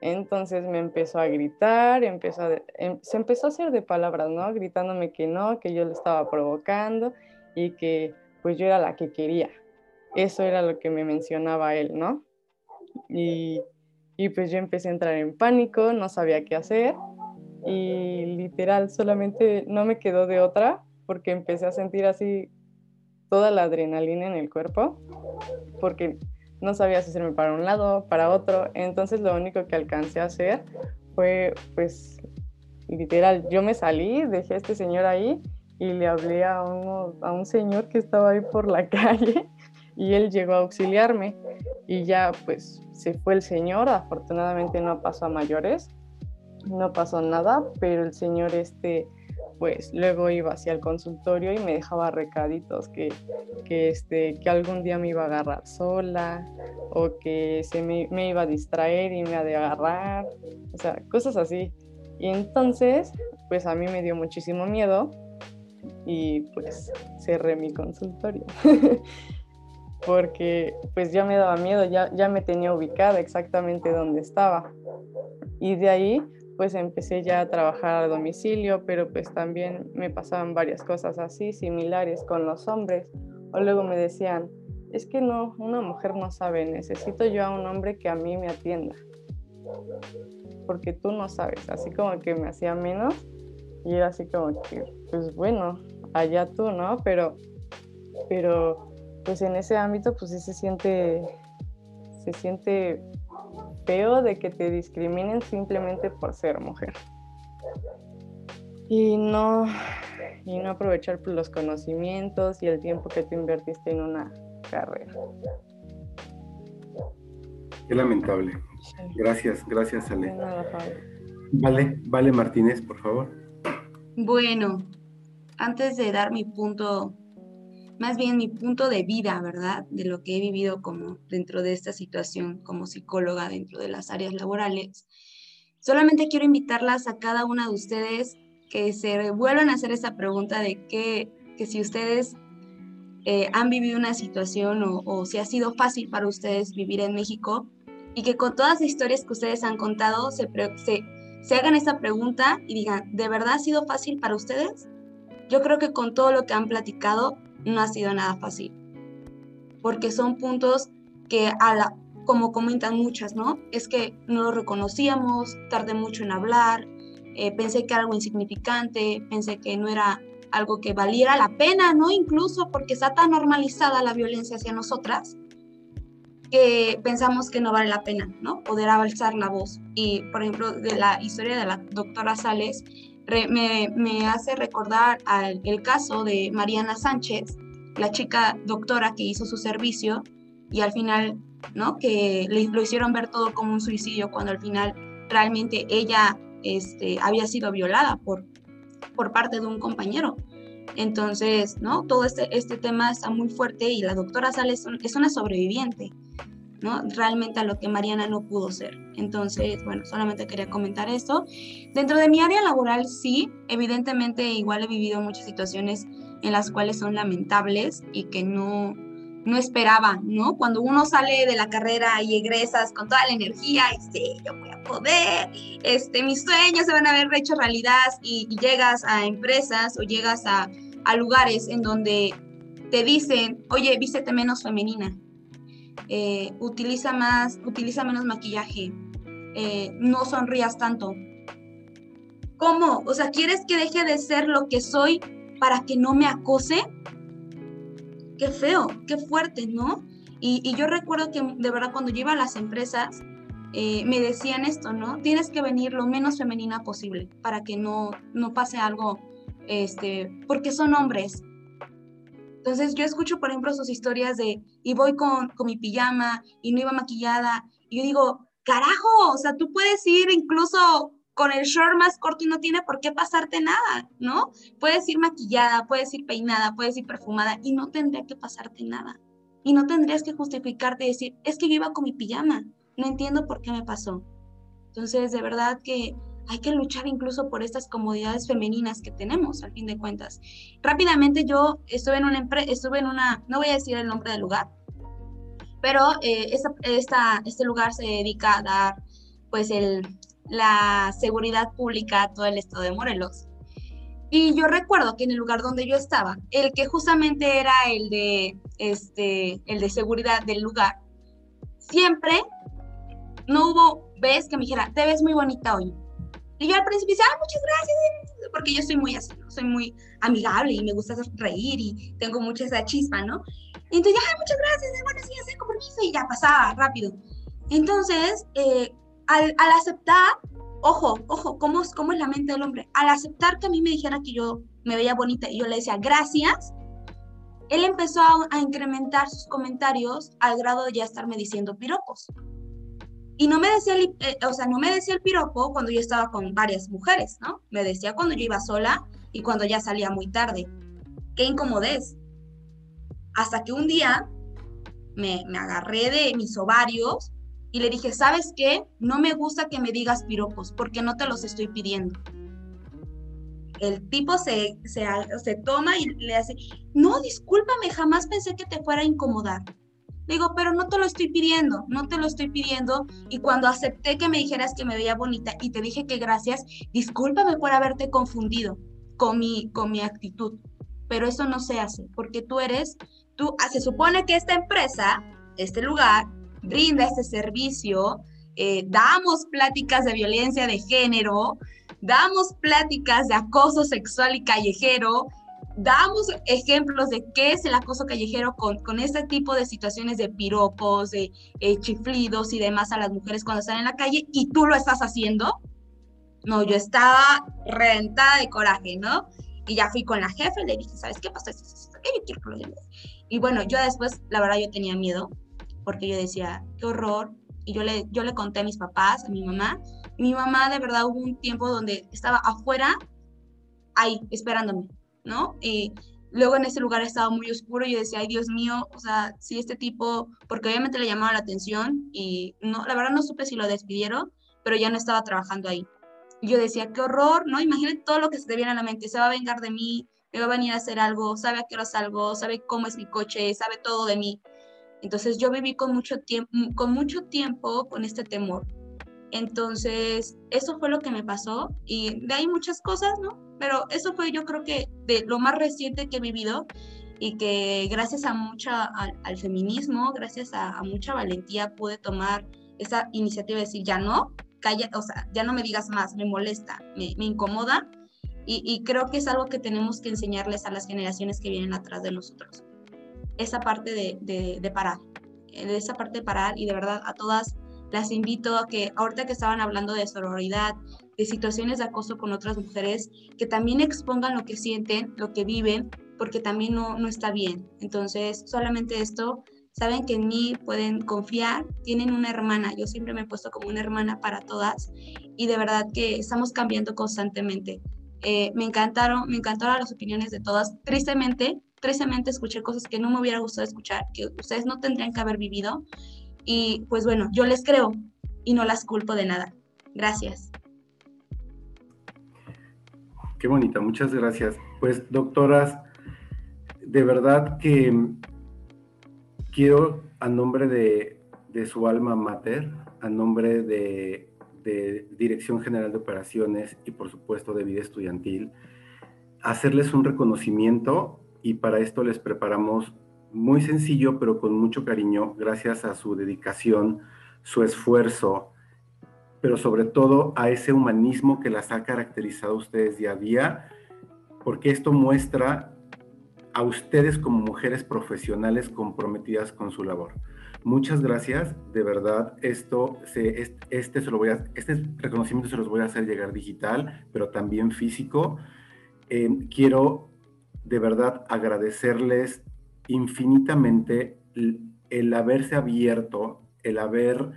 Entonces me empezó a gritar, empezó em, se empezó a hacer de palabras, ¿no? Gritándome que no, que yo le estaba provocando y que pues yo era la que quería. Eso era lo que me mencionaba él, ¿no? Y, pues yo empecé a entrar en pánico, no sabía qué hacer y literal solamente no me quedó de otra porque empecé a sentir así toda la adrenalina en el cuerpo porque no sabía si hacerme para un lado, para otro, entonces lo único que alcancé a hacer fue pues literal, yo me salí, dejé a este señor ahí y le hablé a, a un señor que estaba ahí por la (laughs) calle y él llegó a auxiliarme y ya pues se fue el señor, afortunadamente no pasó a mayores, no pasó nada, pero el señor este pues luego iba hacia el consultorio y me dejaba recaditos que, que, este, que algún día me iba a agarrar sola o que se me, iba a distraer y me iba a agarrar, o sea, cosas así. Y entonces, pues a mí me dio muchísimo miedo y pues cerré mi consultorio. (laughs) porque pues ya me daba miedo, ya, ya me tenía ubicada exactamente donde estaba. Y de ahí pues empecé ya a trabajar a domicilio, pero pues también me pasaban varias cosas así, similares con los hombres. O luego me decían, es que no, una mujer no sabe, necesito yo a un hombre que a mí me atienda. Porque tú no sabes, así como que me hacía menos y era así como que, pues bueno, allá tú, ¿no? Pero, pero pues en ese ámbito pues sí se siente, se siente feo de que te discriminen simplemente por ser mujer. Y no, y no aprovechar los conocimientos y el tiempo que tú invertiste en una carrera. Qué lamentable. Gracias, gracias Ale. vale, vale Martínez, por favor. Bueno, antes de dar mi punto más bien mi punto de vida, ¿verdad? De lo que he vivido como dentro de esta situación como psicóloga dentro de las áreas laborales. Solamente quiero invitarlas a cada una de ustedes que se vuelvan a hacer esa pregunta de que, que si ustedes eh, han vivido una situación o, si ha sido fácil para ustedes vivir en México y que con todas las historias que ustedes han contado se, se, se hagan esa pregunta y digan, ¿de verdad ha sido fácil para ustedes? Yo creo que con todo lo que han platicado no ha sido nada fácil, porque son puntos que, a la, como comentan muchas, ¿no? Es que no lo reconocíamos, tardé mucho en hablar, eh, pensé que era algo insignificante, pensé que no era algo que valiera la pena, ¿no? Incluso porque está tan normalizada la violencia hacia nosotras que pensamos que no vale la pena, ¿no? Poder alzar la voz. Y, por ejemplo, de la historia de la doctora Sales, me, hace recordar el caso de Mariana Sánchez, la chica doctora que hizo su servicio y al final, ¿no? Que le, lo hicieron ver todo como un suicidio cuando al final realmente ella este, había sido violada por, por parte de un compañero. Entonces, ¿no? Todo este, este tema está muy fuerte y la doctora Sales es una sobreviviente. ¿No? Realmente a lo que Mariana no pudo ser. Entonces, bueno, solamente quería comentar eso. Dentro de mi área laboral, sí, evidentemente igual he vivido muchas situaciones en las cuales son lamentables y que no, no esperaba, ¿no? Cuando uno sale de la carrera y egresas con toda la energía y sí, yo voy a poder, este, mis sueños se van a ver hecho realidad y, llegas a empresas o llegas a, a lugares en donde te dicen, oye, vístete menos femenina, eh, utiliza más, utiliza menos maquillaje, eh, no sonrías tanto. ¿Cómo? O sea, ¿quieres que deje de ser lo que soy para que no me acose? Qué feo, qué fuerte, ¿no? Y, yo recuerdo que de verdad cuando yo iba a las empresas, eh, me decían esto, ¿no? Tienes que venir lo menos femenina posible para que no, no pase algo, este, porque son hombres, entonces yo escucho, por ejemplo, sus historias de, y voy con, con mi pijama y no iba maquillada, y yo digo, carajo, o sea, tú puedes ir incluso con el short más corto y no tiene por qué pasarte nada, ¿no? Puedes ir maquillada, puedes ir peinada, puedes ir perfumada y no tendría que pasarte nada. Y no tendrías que justificarte y decir, es que yo iba con mi pijama, no entiendo por qué me pasó. Entonces, de verdad que hay que luchar incluso por estas comodidades femeninas que tenemos, al fin de cuentas. Rápidamente yo estuve en una estuve en una, no voy a decir el nombre del lugar, pero eh, esta, este lugar se dedica a dar pues el, la seguridad pública a todo el estado de Morelos. Y yo recuerdo que en el lugar donde yo estaba, el que justamente era el de, este, el de seguridad del lugar, siempre no hubo vez que me dijera, te ves muy bonita hoy. Y yo al principio decía, ah, muchas gracias, porque yo soy muy así, soy muy amigable y me gusta reír y tengo mucha esa chispa, ¿no? Y entonces, ah, muchas gracias, bueno, sí, hacer compromiso y ya pasaba rápido. Entonces, eh, al, al, aceptar, ojo, ojo, ¿cómo, ¿cómo es la mente del hombre? Al aceptar que a mí me dijera que yo me veía bonita y yo le decía gracias, él empezó a, incrementar sus comentarios al grado de ya estarme diciendo piropos. Y no me decía, el, eh, o sea, no me decía el piropo cuando yo estaba con varias mujeres, ¿no? Me decía cuando yo iba sola y cuando ya salía muy tarde. Qué incomodez. Hasta que un día me, me agarré de mis ovarios y le dije, ¿sabes qué? No me gusta que me digas piropos porque no te los estoy pidiendo el tipo se, se, se, toma y le hace, no, discúlpame, jamás pensé que te fuera a incomodar. Digo, pero no te lo estoy pidiendo, no te lo estoy pidiendo. Y cuando acepté que me dijeras que me veía bonita y te dije que gracias, discúlpame por haberte confundido con mi, con mi actitud. Pero eso no se hace, porque tú eres, tú, ah, se supone que esta empresa, este lugar, brinda este servicio, eh, damos pláticas de violencia de género, damos pláticas de acoso sexual y callejero, damos ejemplos de qué es el acoso callejero con, con este tipo de situaciones de piropos, de eh, chiflidos y demás a las mujeres cuando están en la calle y tú lo estás haciendo. No, yo estaba rentada de coraje, ¿no? Y ya fui con la jefe, le dije, ¿sabes qué pasa? Y bueno, yo después, la verdad, yo tenía miedo, porque yo decía, qué horror. Y yo le, yo le conté a mis papás, a mi mamá, mi mamá de verdad hubo un tiempo donde estaba afuera, ahí, esperándome, ¿no? Y luego en ese lugar estaba muy oscuro y yo decía, ay Dios mío, o sea, si este tipo, porque obviamente le llamaba la atención y no, la verdad no supe si lo despidieron, pero ya no estaba trabajando ahí. Yo decía, qué horror, ¿no? Imagínate todo lo que se te viene a la mente, se va a vengar de mí, me va a venir a hacer algo, sabe a qué hora salgo, sabe cómo es mi coche, sabe todo de mí. Entonces yo viví con mucho tiempo, con mucho tiempo con este temor. Entonces, eso fue lo que me pasó y de ahí muchas cosas, ¿no? Pero eso fue yo creo que de lo más reciente que he vivido y que gracias a mucha, al, feminismo, gracias a, mucha valentía pude tomar esa iniciativa de decir, ya no, calla, o sea, ya no me digas más, me molesta, me, incomoda y, creo que es algo que tenemos que enseñarles a las generaciones que vienen atrás de nosotros. Esa parte de, de, de parar, de esa parte de parar y de verdad a todas las invito a que ahorita que estaban hablando de sororidad, de situaciones de acoso con otras mujeres, que también expongan lo que sienten, lo que viven, porque también no, no está bien. Entonces, solamente esto, saben que en mí pueden confiar, tienen una hermana, yo siempre me he puesto como una hermana para todas y de verdad que estamos cambiando constantemente. Eh, me encantaron, me encantaron las opiniones de todas. Tristemente, tristemente escuché cosas que no me hubiera gustado escuchar, que ustedes no tendrían que haber vivido y pues bueno, yo les creo y no las culpo de nada. Gracias. Qué bonita, muchas gracias. Pues doctoras, de verdad que quiero a nombre de, su alma mater, a nombre de, de Dirección General de Operaciones y por supuesto de Vida Estudiantil, hacerles un reconocimiento y para esto les preparamos muy sencillo, pero con mucho cariño, gracias a su dedicación, su esfuerzo, pero sobre todo a ese humanismo que las ha caracterizado a ustedes día a día, porque esto muestra a ustedes como mujeres profesionales comprometidas con su labor. Muchas gracias, de verdad, esto se, este, se lo voy a, este reconocimiento se los voy a hacer llegar digital, pero también físico. Eh, quiero de verdad agradecerles infinitamente el, haberse abierto, el haber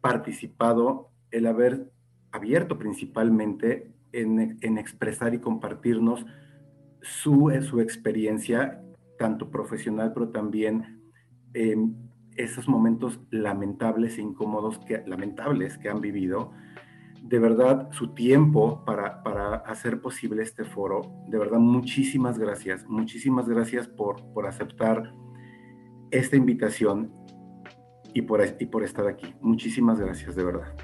participado, el haber abierto principalmente en, expresar y compartirnos su, su experiencia, tanto profesional, pero también esos momentos lamentables e incómodos, lamentables que han vivido. De verdad, su tiempo para, para hacer posible este foro. De verdad, muchísimas gracias. Muchísimas gracias por, por aceptar esta invitación y por, y por estar aquí. Muchísimas gracias, de verdad.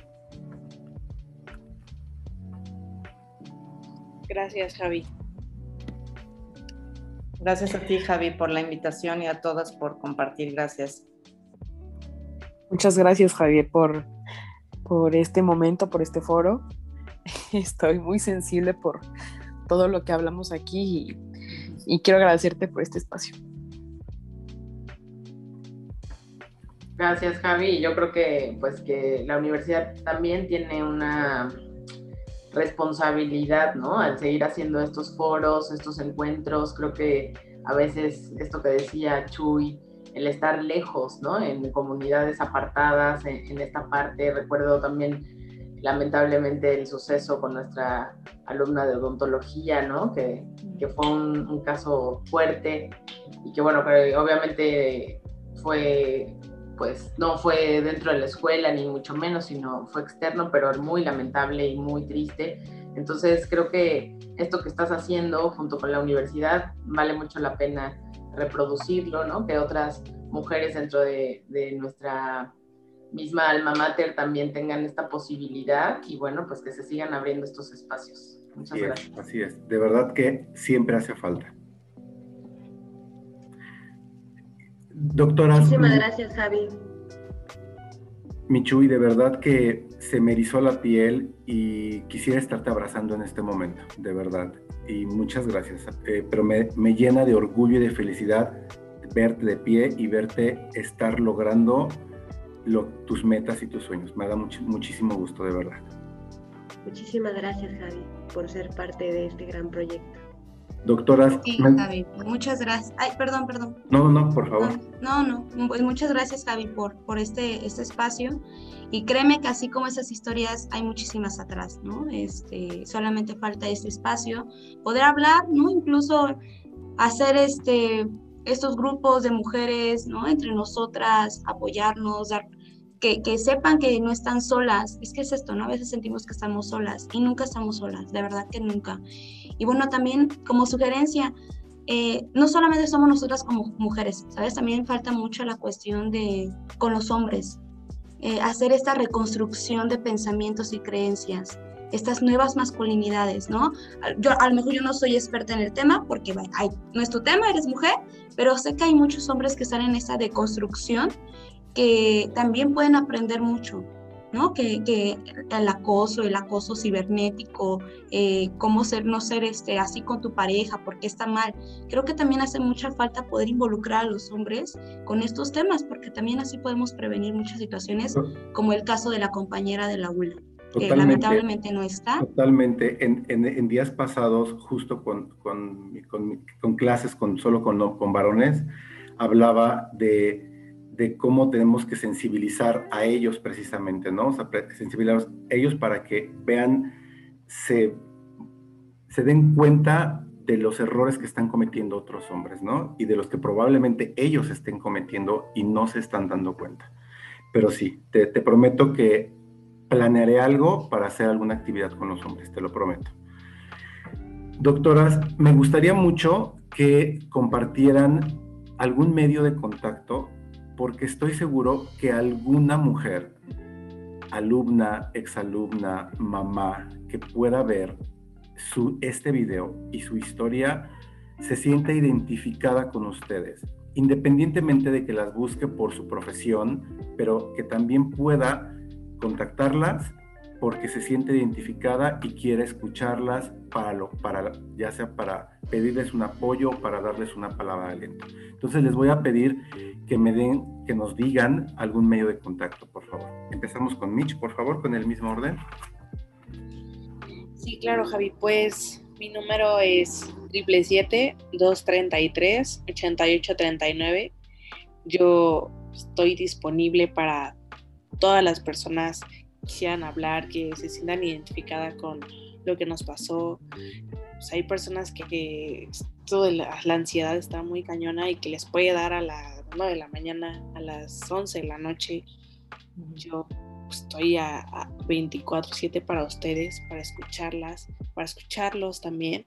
Gracias, Javi. Gracias a ti, Javi, por la invitación y a todas por compartir. Gracias. Muchas gracias, Javier, por, por este momento, por este foro. (laughs) Estoy muy sensible por todo lo que hablamos aquí y quiero agradecerte por este espacio. Gracias, Javi. Yo creo que pues que la universidad también tiene una responsabilidad, ¿no? Al seguir haciendo estos foros, estos encuentros, creo que a veces esto que decía Chuy, el estar lejos, ¿no? En comunidades apartadas, en, esta parte, recuerdo también lamentablemente el suceso con nuestra alumna de odontología, ¿no? Que, que fue un, un, caso fuerte y que bueno, obviamente fue pues no fue dentro de la escuela ni mucho menos, sino fue externo, pero muy lamentable y muy triste. Entonces creo que esto que estás haciendo junto con la universidad vale mucho la pena reproducirlo, ¿no? Que otras mujeres dentro de, nuestra misma alma mater también tengan esta posibilidad y bueno, pues que se sigan abriendo estos espacios. Muchas gracias. así es, de verdad que siempre hace falta. Doctora. Muchísimas gracias, Javi. Michuy, de verdad que se me erizó la piel y quisiera estarte abrazando en este momento, de verdad. Y muchas gracias. Eh, pero me, llena de orgullo y de felicidad verte de pie y verte estar logrando tus metas y tus sueños. Me da muchísimo gusto, de verdad. Muchísimas gracias, Javi, por ser parte de este gran proyecto. Sí, Javi, muchas gracias. Ay, perdón, perdón. No, no, por favor. No, no, pues muchas gracias, Javi, por, por este, este espacio. Y créeme que así como esas historias, hay muchísimas atrás, ¿no? Este, solamente falta este espacio, poder hablar, ¿no? Incluso hacer este, estos grupos de mujeres, ¿no? Entre nosotras, apoyarnos, dar que, sepan que no están solas. Es que es esto, ¿no? A veces sentimos que estamos solas y nunca estamos solas, de verdad que nunca. Y bueno, también como sugerencia, eh, no solamente somos nosotras como mujeres, ¿sabes? También falta mucho la cuestión de con los hombres, eh, hacer esta reconstrucción de pensamientos y creencias, estas nuevas masculinidades, ¿no? Yo a lo mejor yo no soy experta en el tema porque hay, no es tu tema, eres mujer, pero sé que hay muchos hombres que están en esta deconstrucción que también pueden aprender mucho, ¿no? Que, que el acoso, el acoso cibernético, eh, cómo ser, no ser este, así con tu pareja, porque está mal. Creo que también hace mucha falta poder involucrar a los hombres con estos temas, porque también así podemos prevenir muchas situaciones, como el caso de la compañera de la ULA. que lamentablemente no está. Totalmente. En, en, en días pasados, justo con, con, con, con clases con, solo con, con varones, hablaba de de cómo tenemos que sensibilizar a ellos precisamente, ¿no? O sensibilizar a ellos para que vean, se, se den cuenta de los errores que están cometiendo otros hombres, ¿no? Y de los que probablemente ellos estén cometiendo y no se están dando cuenta. Pero sí, te, te prometo que planearé algo para hacer alguna actividad con los hombres, te lo prometo. Doctoras, me gustaría mucho que compartieran algún medio de contacto porque estoy seguro que alguna mujer, alumna, exalumna, mamá, que pueda ver este video y su historia, se siente identificada con ustedes, independientemente de que las busque por su profesión, pero que también pueda contactarlas porque se siente identificada y quiere escucharlas para, lo, para ya sea para pedirles un apoyo o para darles una palabra de aliento. Entonces les voy a pedir que me den, que nos digan algún medio de contacto, por favor. Empezamos con Mitch, por favor, con el mismo orden. Sí, claro, Javi. Pues mi número es 777-233-8839. Yo estoy disponible para todas las personas quisieran hablar, que se sientan identificadas con lo que nos pasó. Pues, hay personas que, toda la, ansiedad está muy cañona y que les puede dar a las 9 de la mañana, a las 11 de la noche. Yo estoy a, 24/7 para ustedes, para escucharlas, para escucharlos también.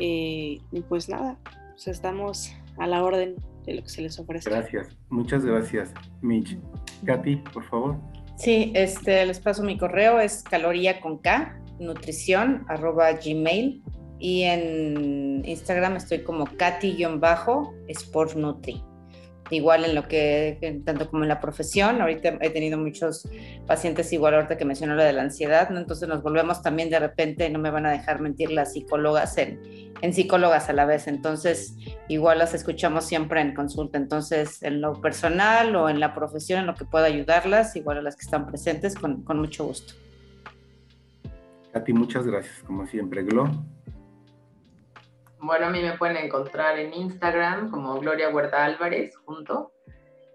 Eh, y pues nada, pues estamos a la orden de lo que se les ofrece. Gracias, muchas gracias, Mitch. Katy, por favor. Sí, este, les paso mi correo, es caloría con K, nutrición, arroba gmail. Y en Instagram estoy como Katy-Sportnutri igual en lo que, tanto como en la profesión, ahorita he tenido muchos pacientes igual ahorita que mencionó lo de la ansiedad, ¿no? entonces nos volvemos también de repente, no me van a dejar mentir las psicólogas en, en psicólogas a la vez, entonces igual las escuchamos siempre en consulta, entonces en lo personal o en la profesión, en lo que pueda ayudarlas, igual a las que están presentes, con, con mucho gusto. A ti muchas gracias, como siempre, Glo. Bueno, a mí me pueden encontrar en Instagram como Gloria Huerta Álvarez, junto.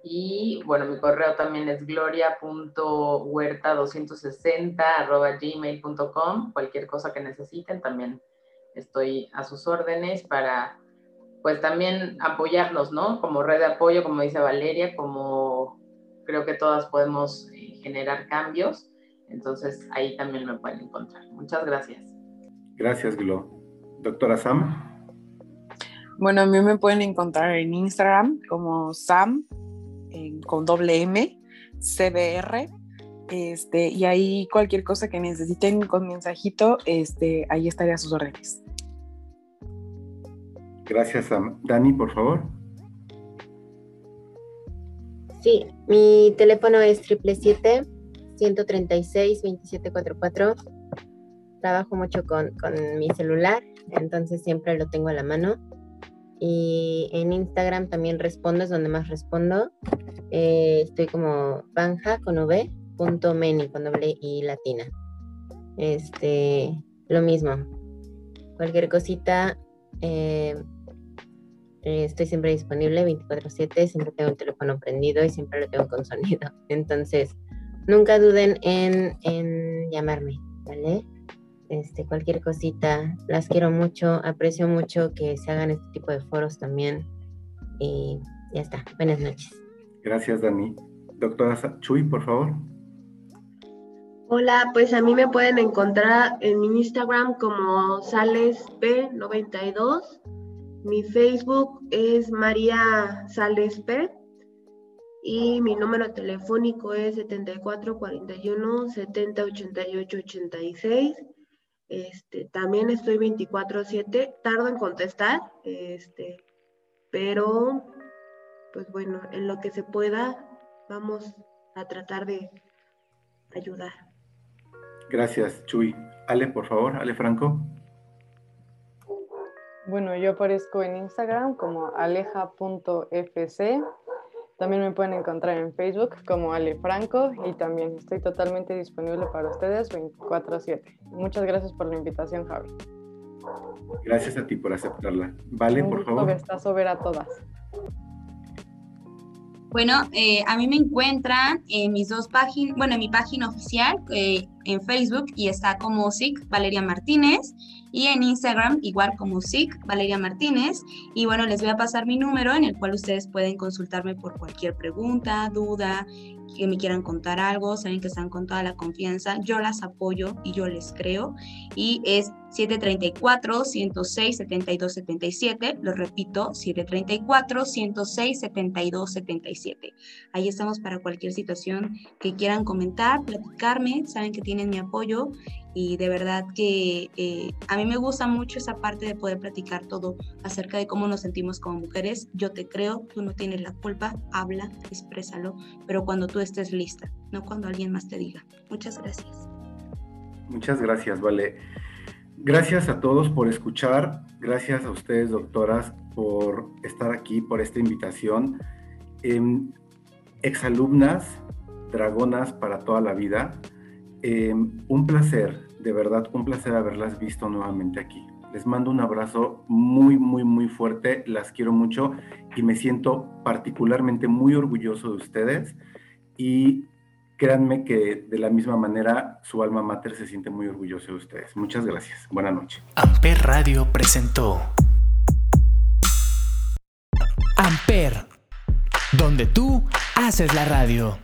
Y bueno, mi correo también es gloria.huerta260 gmail.com. Cualquier cosa que necesiten, también estoy a sus órdenes para, pues también apoyarnos, ¿no? Como red de apoyo, como dice Valeria, como creo que todas podemos eh, generar cambios. Entonces ahí también me pueden encontrar. Muchas gracias. Gracias, Glo. Doctora Sam. Bueno, a mí me pueden encontrar en Instagram como Sam con doble M, CBR, este, y ahí cualquier cosa que necesiten con mensajito, este, ahí estaré a sus órdenes. Gracias, Dani, por favor. Sí, mi teléfono es 777-136-2744. Trabajo mucho con, con mi celular, entonces siempre lo tengo a la mano y en Instagram también respondo, es donde más respondo. Eh, estoy como banja con v punto meni con doble y latina. Este, lo mismo. Cualquier cosita, eh, eh, estoy siempre disponible 24/7, siempre tengo el teléfono prendido y siempre lo tengo con sonido. (laughs) Entonces, nunca duden en, en llamarme, ¿vale? Este, cualquier cosita. Las quiero mucho, aprecio mucho que se hagan este tipo de foros también. Y ya está. Buenas noches. Gracias, Dani. Doctora Chuy, por favor. Hola, pues a mí me pueden encontrar en mi Instagram como SalesP92. Mi Facebook es María Salesp y mi número telefónico es 7441 7088 86. Este, también estoy 24/7, tardo en contestar, este, pero pues bueno, en lo que se pueda, vamos a tratar de ayudar. Gracias, Chuy. Ale, por favor, Ale Franco. Bueno, yo aparezco en Instagram como aleja.fc también me pueden encontrar en Facebook como Ale Franco y también estoy totalmente disponible para ustedes 24/7. Muchas gracias por la invitación, Javi. Gracias a ti por aceptarla. Vale, por favor. ver a todas. Bueno, eh, a mí me encuentran en mis dos páginas, bueno, en mi página oficial eh, en Facebook y está como SIC Valeria Martínez y en Instagram igual como SIC Valeria Martínez. Y bueno, les voy a pasar mi número en el cual ustedes pueden consultarme por cualquier pregunta, duda, que me quieran contar algo, saben que están con toda la confianza, yo las apoyo y yo les creo. Y es 734-106-7277, lo repito, 734-106-7277. Ahí estamos para cualquier situación que quieran comentar, platicarme, saben que tienen mi apoyo y de verdad que eh, a mí me gusta mucho esa parte de poder platicar todo acerca de cómo nos sentimos como mujeres. Yo te creo, tú no tienes la culpa, habla, exprésalo, pero cuando tú estés lista, no cuando alguien más te diga. Muchas gracias. Muchas gracias, Vale. Gracias a todos por escuchar, gracias a ustedes, doctoras, por estar aquí, por esta invitación. Em, exalumnas, dragonas para toda la vida, em, un placer, de verdad, un placer haberlas visto nuevamente aquí. Les mando un abrazo muy, muy, muy fuerte, las quiero mucho y me siento particularmente muy orgulloso de ustedes y créanme que de la misma manera su alma mater se siente muy orgulloso de ustedes. Muchas gracias. Buenas noches. Amper Radio presentó Amper, donde tú haces la radio.